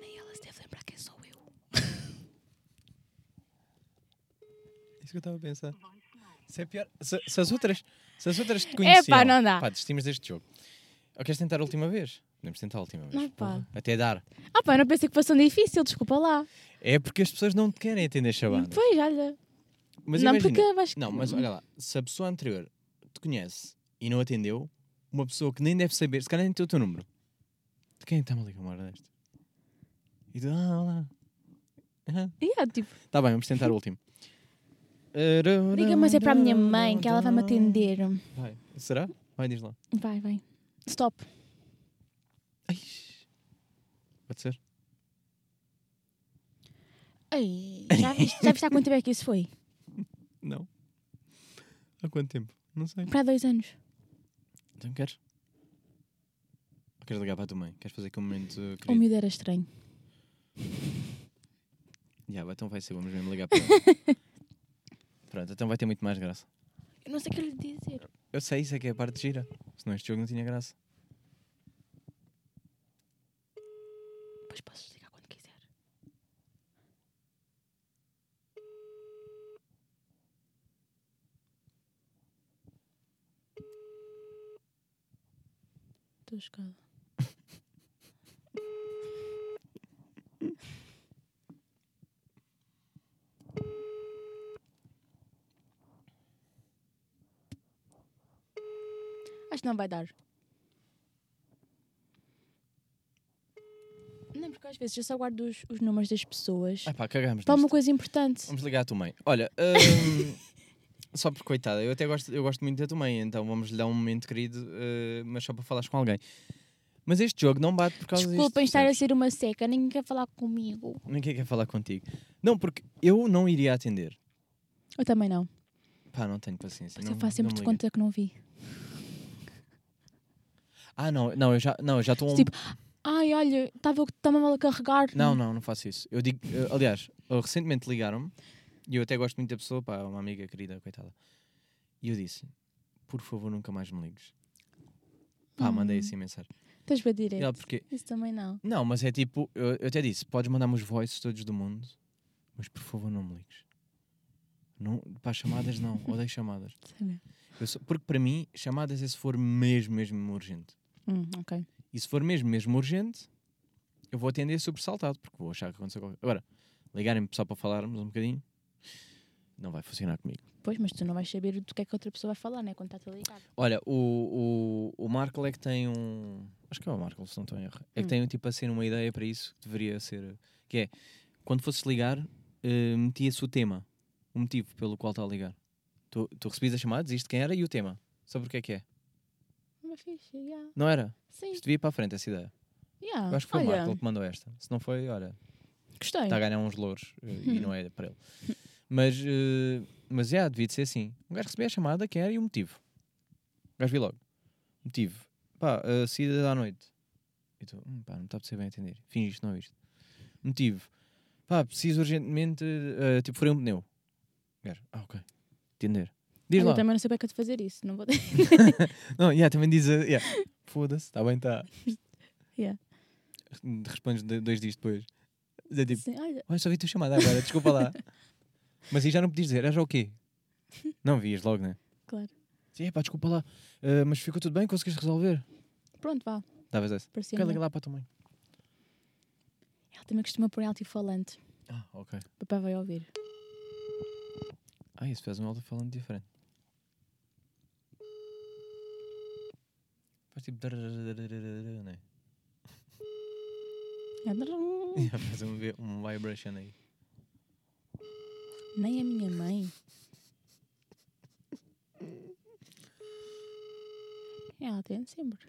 Nem ela se deve lembrar quem sou eu. Isso que eu estava a pensar. Se é pior. Se, se as outras, se as outras te conheciam. não dá. Pá, desistimos deste jogo. Ou queres tentar a última vez? Podemos tentar a última vez. Não, pá. Até dar. Ah pá, eu não pensei que fosse tão difícil, desculpa lá. É porque as pessoas não te querem atender chamadas. Pois, olha. Mas não, imagina. porque acho que... Não, mas olha lá. Se a pessoa anterior te conhece e não atendeu, uma pessoa que nem deve saber, se calhar nem tem o teu número. De quem é está-me a ligar uma hora desta? E tu, ah, olá. Ah, Yeah, tipo, Tá bem, vamos tentar o *laughs* último. Liga, mas é para a minha mãe, que ela vai me atender. Vai. Será? Vai, diz lá. Vai, vai. Stop. Ai. Pode ser? Ei, já viste, já viste há quanto tempo é que isso foi? *laughs* Não. Há quanto tempo? Não sei. Para há dois anos. Então queres? Ou queres ligar para a tua mãe? Queres fazer aquele momento uh, O querido? miúdo era estranho. *laughs* Já, vai, então vai ser, vamos mesmo ligar para ela. *laughs* Pronto, então vai ter muito mais graça. Eu não sei o que lhe dizer. Eu sei, isso é que é a parte gira. Senão este jogo não tinha graça. Depois posso desligar quando quiser. Estou chocada. *laughs* Acho que não vai dar. Não, porque às vezes eu só guardo os, os números das pessoas Ah pá, cagamos para uma nisto. coisa importante. Vamos ligar à tua mãe. Olha, hum, *laughs* só por coitada, eu até gosto, eu gosto muito da tua mãe, então vamos lhe dar um momento querido, uh, mas só para falares com alguém. Mas este jogo não bate por causa disto. Desculpem estar a ser uma seca, ninguém quer falar comigo. Ninguém quer falar contigo. Não, porque eu não iria atender. Eu também não. Pá, não tenho paciência. Porque não, eu faço sempre não de conta que não vi. Ah, não, não, eu já não, eu já estou. um- Tipo, Ai, olha, estava mal a carregar. Não, não, não faço isso. Eu digo, eh, aliás, eh, recentemente ligaram-me e eu até gosto muito da pessoa, pá, uma amiga querida, coitada. E eu disse: por favor, nunca mais me ligues. Pá, mandei assim mensagem. Estás para direito. Yeah, porque, Isso também não. não, mas é tipo, eu, eu até disse, podes mandar-me os voices todos do mundo, mas por favor não me ligues. Não, para as chamadas não, odeio chamadas. Sério? Eu sou- porque para mim, chamadas é se for mesmo, mesmo urgente. Hum, ok. E se for mesmo, mesmo urgente, eu vou atender sobressaltado, porque vou achar que aconteceu qualquer Agora, ligarem-me só para falarmos um bocadinho, não vai funcionar comigo. Pois, mas tu não vais saber do que é que outra pessoa vai falar, né? Quando está-te a ligar. Olha, o, o, o Marco é que tem um. Acho que é o Marco, se não estou em erro. É que Hum. tem tipo assim uma ideia para isso que deveria ser. Que é quando fosses ligar, eh, metia-se o tema, o motivo pelo qual está a ligar. Tu, tu recebias a chamada, diziste quem era e o tema. Sobre o que é que é? Ficha, yeah. Não era? Sim, Isto devia ir para a frente essa ideia. yeah. Eu acho que foi o Olha, Marco que mandou esta. Se não foi, olha, gostei. está a ganhar uns louros eh, e *laughs* não é para ele. Mas, eh, mas já, devia de ser assim. Um gajo recebia a chamada, quem era e o motivo. O gajo vi logo. Motivo. Pá, a saída à noite. E tu, hum, pá, não está a ser bem atender. Finge isto, não viste. Motivo. Pá, preciso urgentemente, eh, tipo, furei um pneu. O gajo, ah, ok. Atender. Diz Olha, lá. eu também não sei bem que eu te fazer isso. Não vou... *laughs* Não, yeah, também diz, eh, yeah. foda-se, está bem, está. Yeah. Respondes do- dois dias depois. É tipo, Sim, olha, Olha, só vi a tua chamada agora, desculpa lá. *laughs* Mas aí já não podias dizer, era já o quê? Não, vias logo, né? Claro. Sim, pá, desculpa lá. Ah, mas ficou tudo bem? Conseguiste resolver? pronto, vá. Davas essa. Parecia Ok, liga lá para a tua mãe. Ela também costuma pôr em altifalante. Ah, ok. O papai vai ouvir. Ah, isso fez um alto-falante diferente. Faz tipo... né? Faz um, um vibration aí. Nem a minha mãe. Ela tem sempre.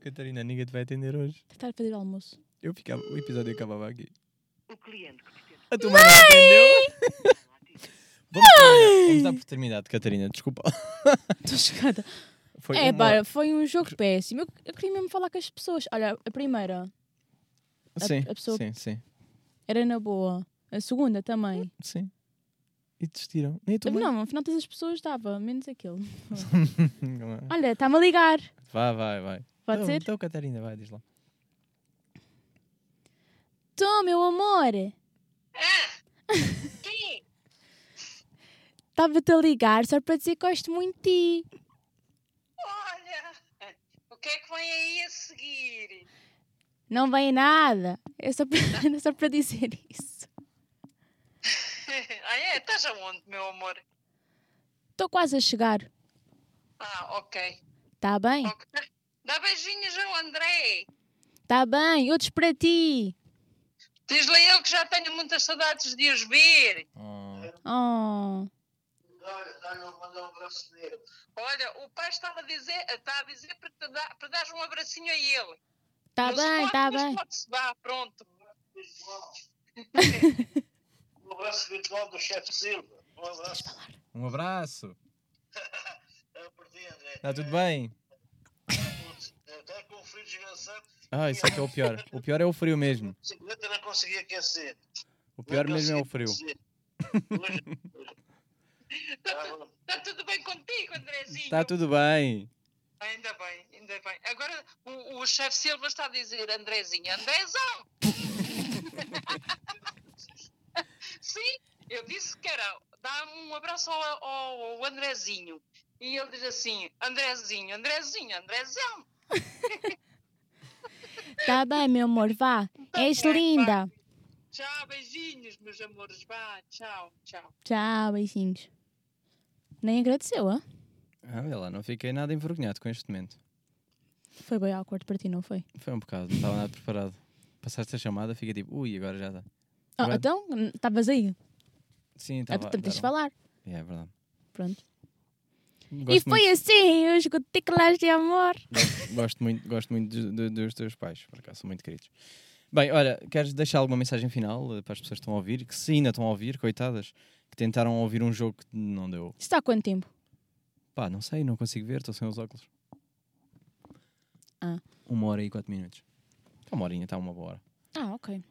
Catarina, ninguém te vai atender hoje. A fazer almoço. Eu ficava... O episódio acabava aqui. O cliente que A tua mãe não atendeu? Vamos, dar por terminado, Catarina. Desculpa. *laughs* Estou chocada. Foi é, uma- pá, foi um jogo péssimo. Eu, eu queria mesmo falar com as pessoas. Olha, a primeira a- Sim, a pessoa- sim, sim, era na boa. A segunda também. sim. E desistiram. Nem mãe? Não, afinal todas as pessoas dava, menos aquele. *laughs* Olha, está-me a ligar. Vai, vai, vai. Pode Então- ser? Então, Catarina, vai, diz lá. Tô, meu amor. Sim, Estava-te a ligar só para dizer que gosto muito de ti. olha, o que é que vem aí a seguir? Não vem nada. É só para, *laughs* é só para dizer isso. *laughs* ah, é? Estás aonde, meu amor? Estou quase a chegar. Ah, ok. Tá bem? ok. Dá beijinhos ao André. Tá bem. Outros para ti. Diz-lhe ele que já tenho muitas saudades de os ver. Oh. Olha, o pai estava a dizer, está a dizer para, te dar, para dares um abracinho a ele. Tá se bem, tá mas bem. Pode-se, vá, pronto. *laughs* Um abraço virtual do chefe Silva. Um abraço. Um abraço. *laughs* É por ti, André. Está tudo bem? Está com frio desgraçado. Ah, isso é que é o pior. O pior é o frio mesmo. 50 não consegui aquecer. O pior mesmo é o frio. Hoje- Está tu- está tudo bem contigo, Andrezinho? Está Tá tudo bem. Ainda bem, ainda bem. Agora o, o chefe Silva está a dizer, Andrezinho, Andrezão! *laughs* Sim, eu disse que era dar um abraço ao, ao- ao Andrezinho. E ele diz assim, Andrezinho, Andrezinho, Andrezão. *laughs* Tá bem, meu amor. Vá. És bem, linda. Tchau, beijinhos, meus amores. Vá, tchau, tchau. Tchau, beijinhos. Nem agradeceu, hã? Ah, lá, não fiquei nada envergonhado com este momento. Foi bem quarto para ti, não foi? Foi um bocado, não estava nada preparado. Passaste a chamada, fica tipo, ui, agora já dá. Ah, então, estavas aí. Sim, Ah, estava. tu tens de falar. É, é verdade. Pronto. Gosto e foi muito, assim, os goticulares de amor. gosto, gosto muito, gosto muito de- de- dos teus pais, por acaso, são muito queridos. Bem, olha, queres deixar alguma mensagem final eh, para as pessoas que estão a ouvir, que se ainda estão a ouvir, coitadas, que tentaram ouvir um jogo que não deu? Está há quanto tempo? Pá, não sei, não consigo ver, estou sem os óculos. Ah. Uma hora e quatro minutos. Está uma horinha, está uma boa hora. Ah, ok.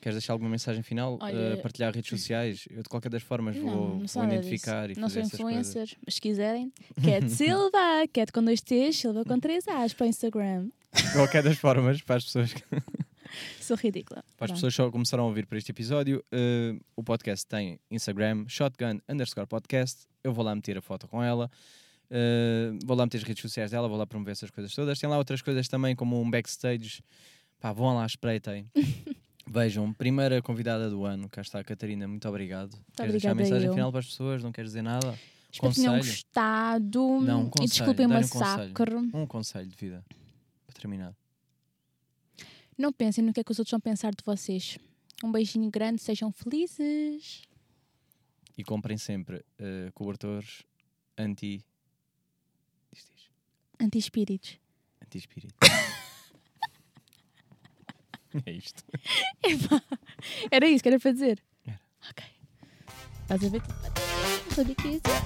Queres deixar alguma mensagem final? Olha- Eh, partilhar redes sociais? Eu de qualquer das formas vou, Não, não sou vou nada disso. identificar e Não fazer sou essas coisas. influencer, mas se quiserem, *laughs* Cat Silva, Cat com dois T's, Silva com três A's para o Instagram. De qualquer das formas, para as pessoas que *laughs* *laughs* Sou ridícula. Para as Vá. pessoas que só começaram a ouvir para este episódio, eh, o podcast tem Instagram, shotgun underscore podcast. Eu vou lá meter a foto com ela. eh, vou lá meter as redes sociais dela, vou lá promover essas coisas todas. Tem lá outras coisas também, como um backstage. Pá, vão lá, espreitem. *laughs* Vejam, primeira convidada do ano, cá está a Catarina, muito obrigado. Queres deixar a mensagem eu. final para as pessoas? Não queres dizer nada? Espero que tenham Conselho? gostado. Não, um e conselho, desculpem o meu dá-lhe um conselho. Um conselho de vida, para terminar. Não pensem no que é que os outros vão pensar de vocês. Um beijinho grande, sejam felizes. E comprem sempre eh, cobertores anti... Diz, diz. Anti-espíritos. Anti-espírito. *laughs* é isto. Era isso que era para dizer. Era. Ok. Estás a ver? Não sabia que ia dizer.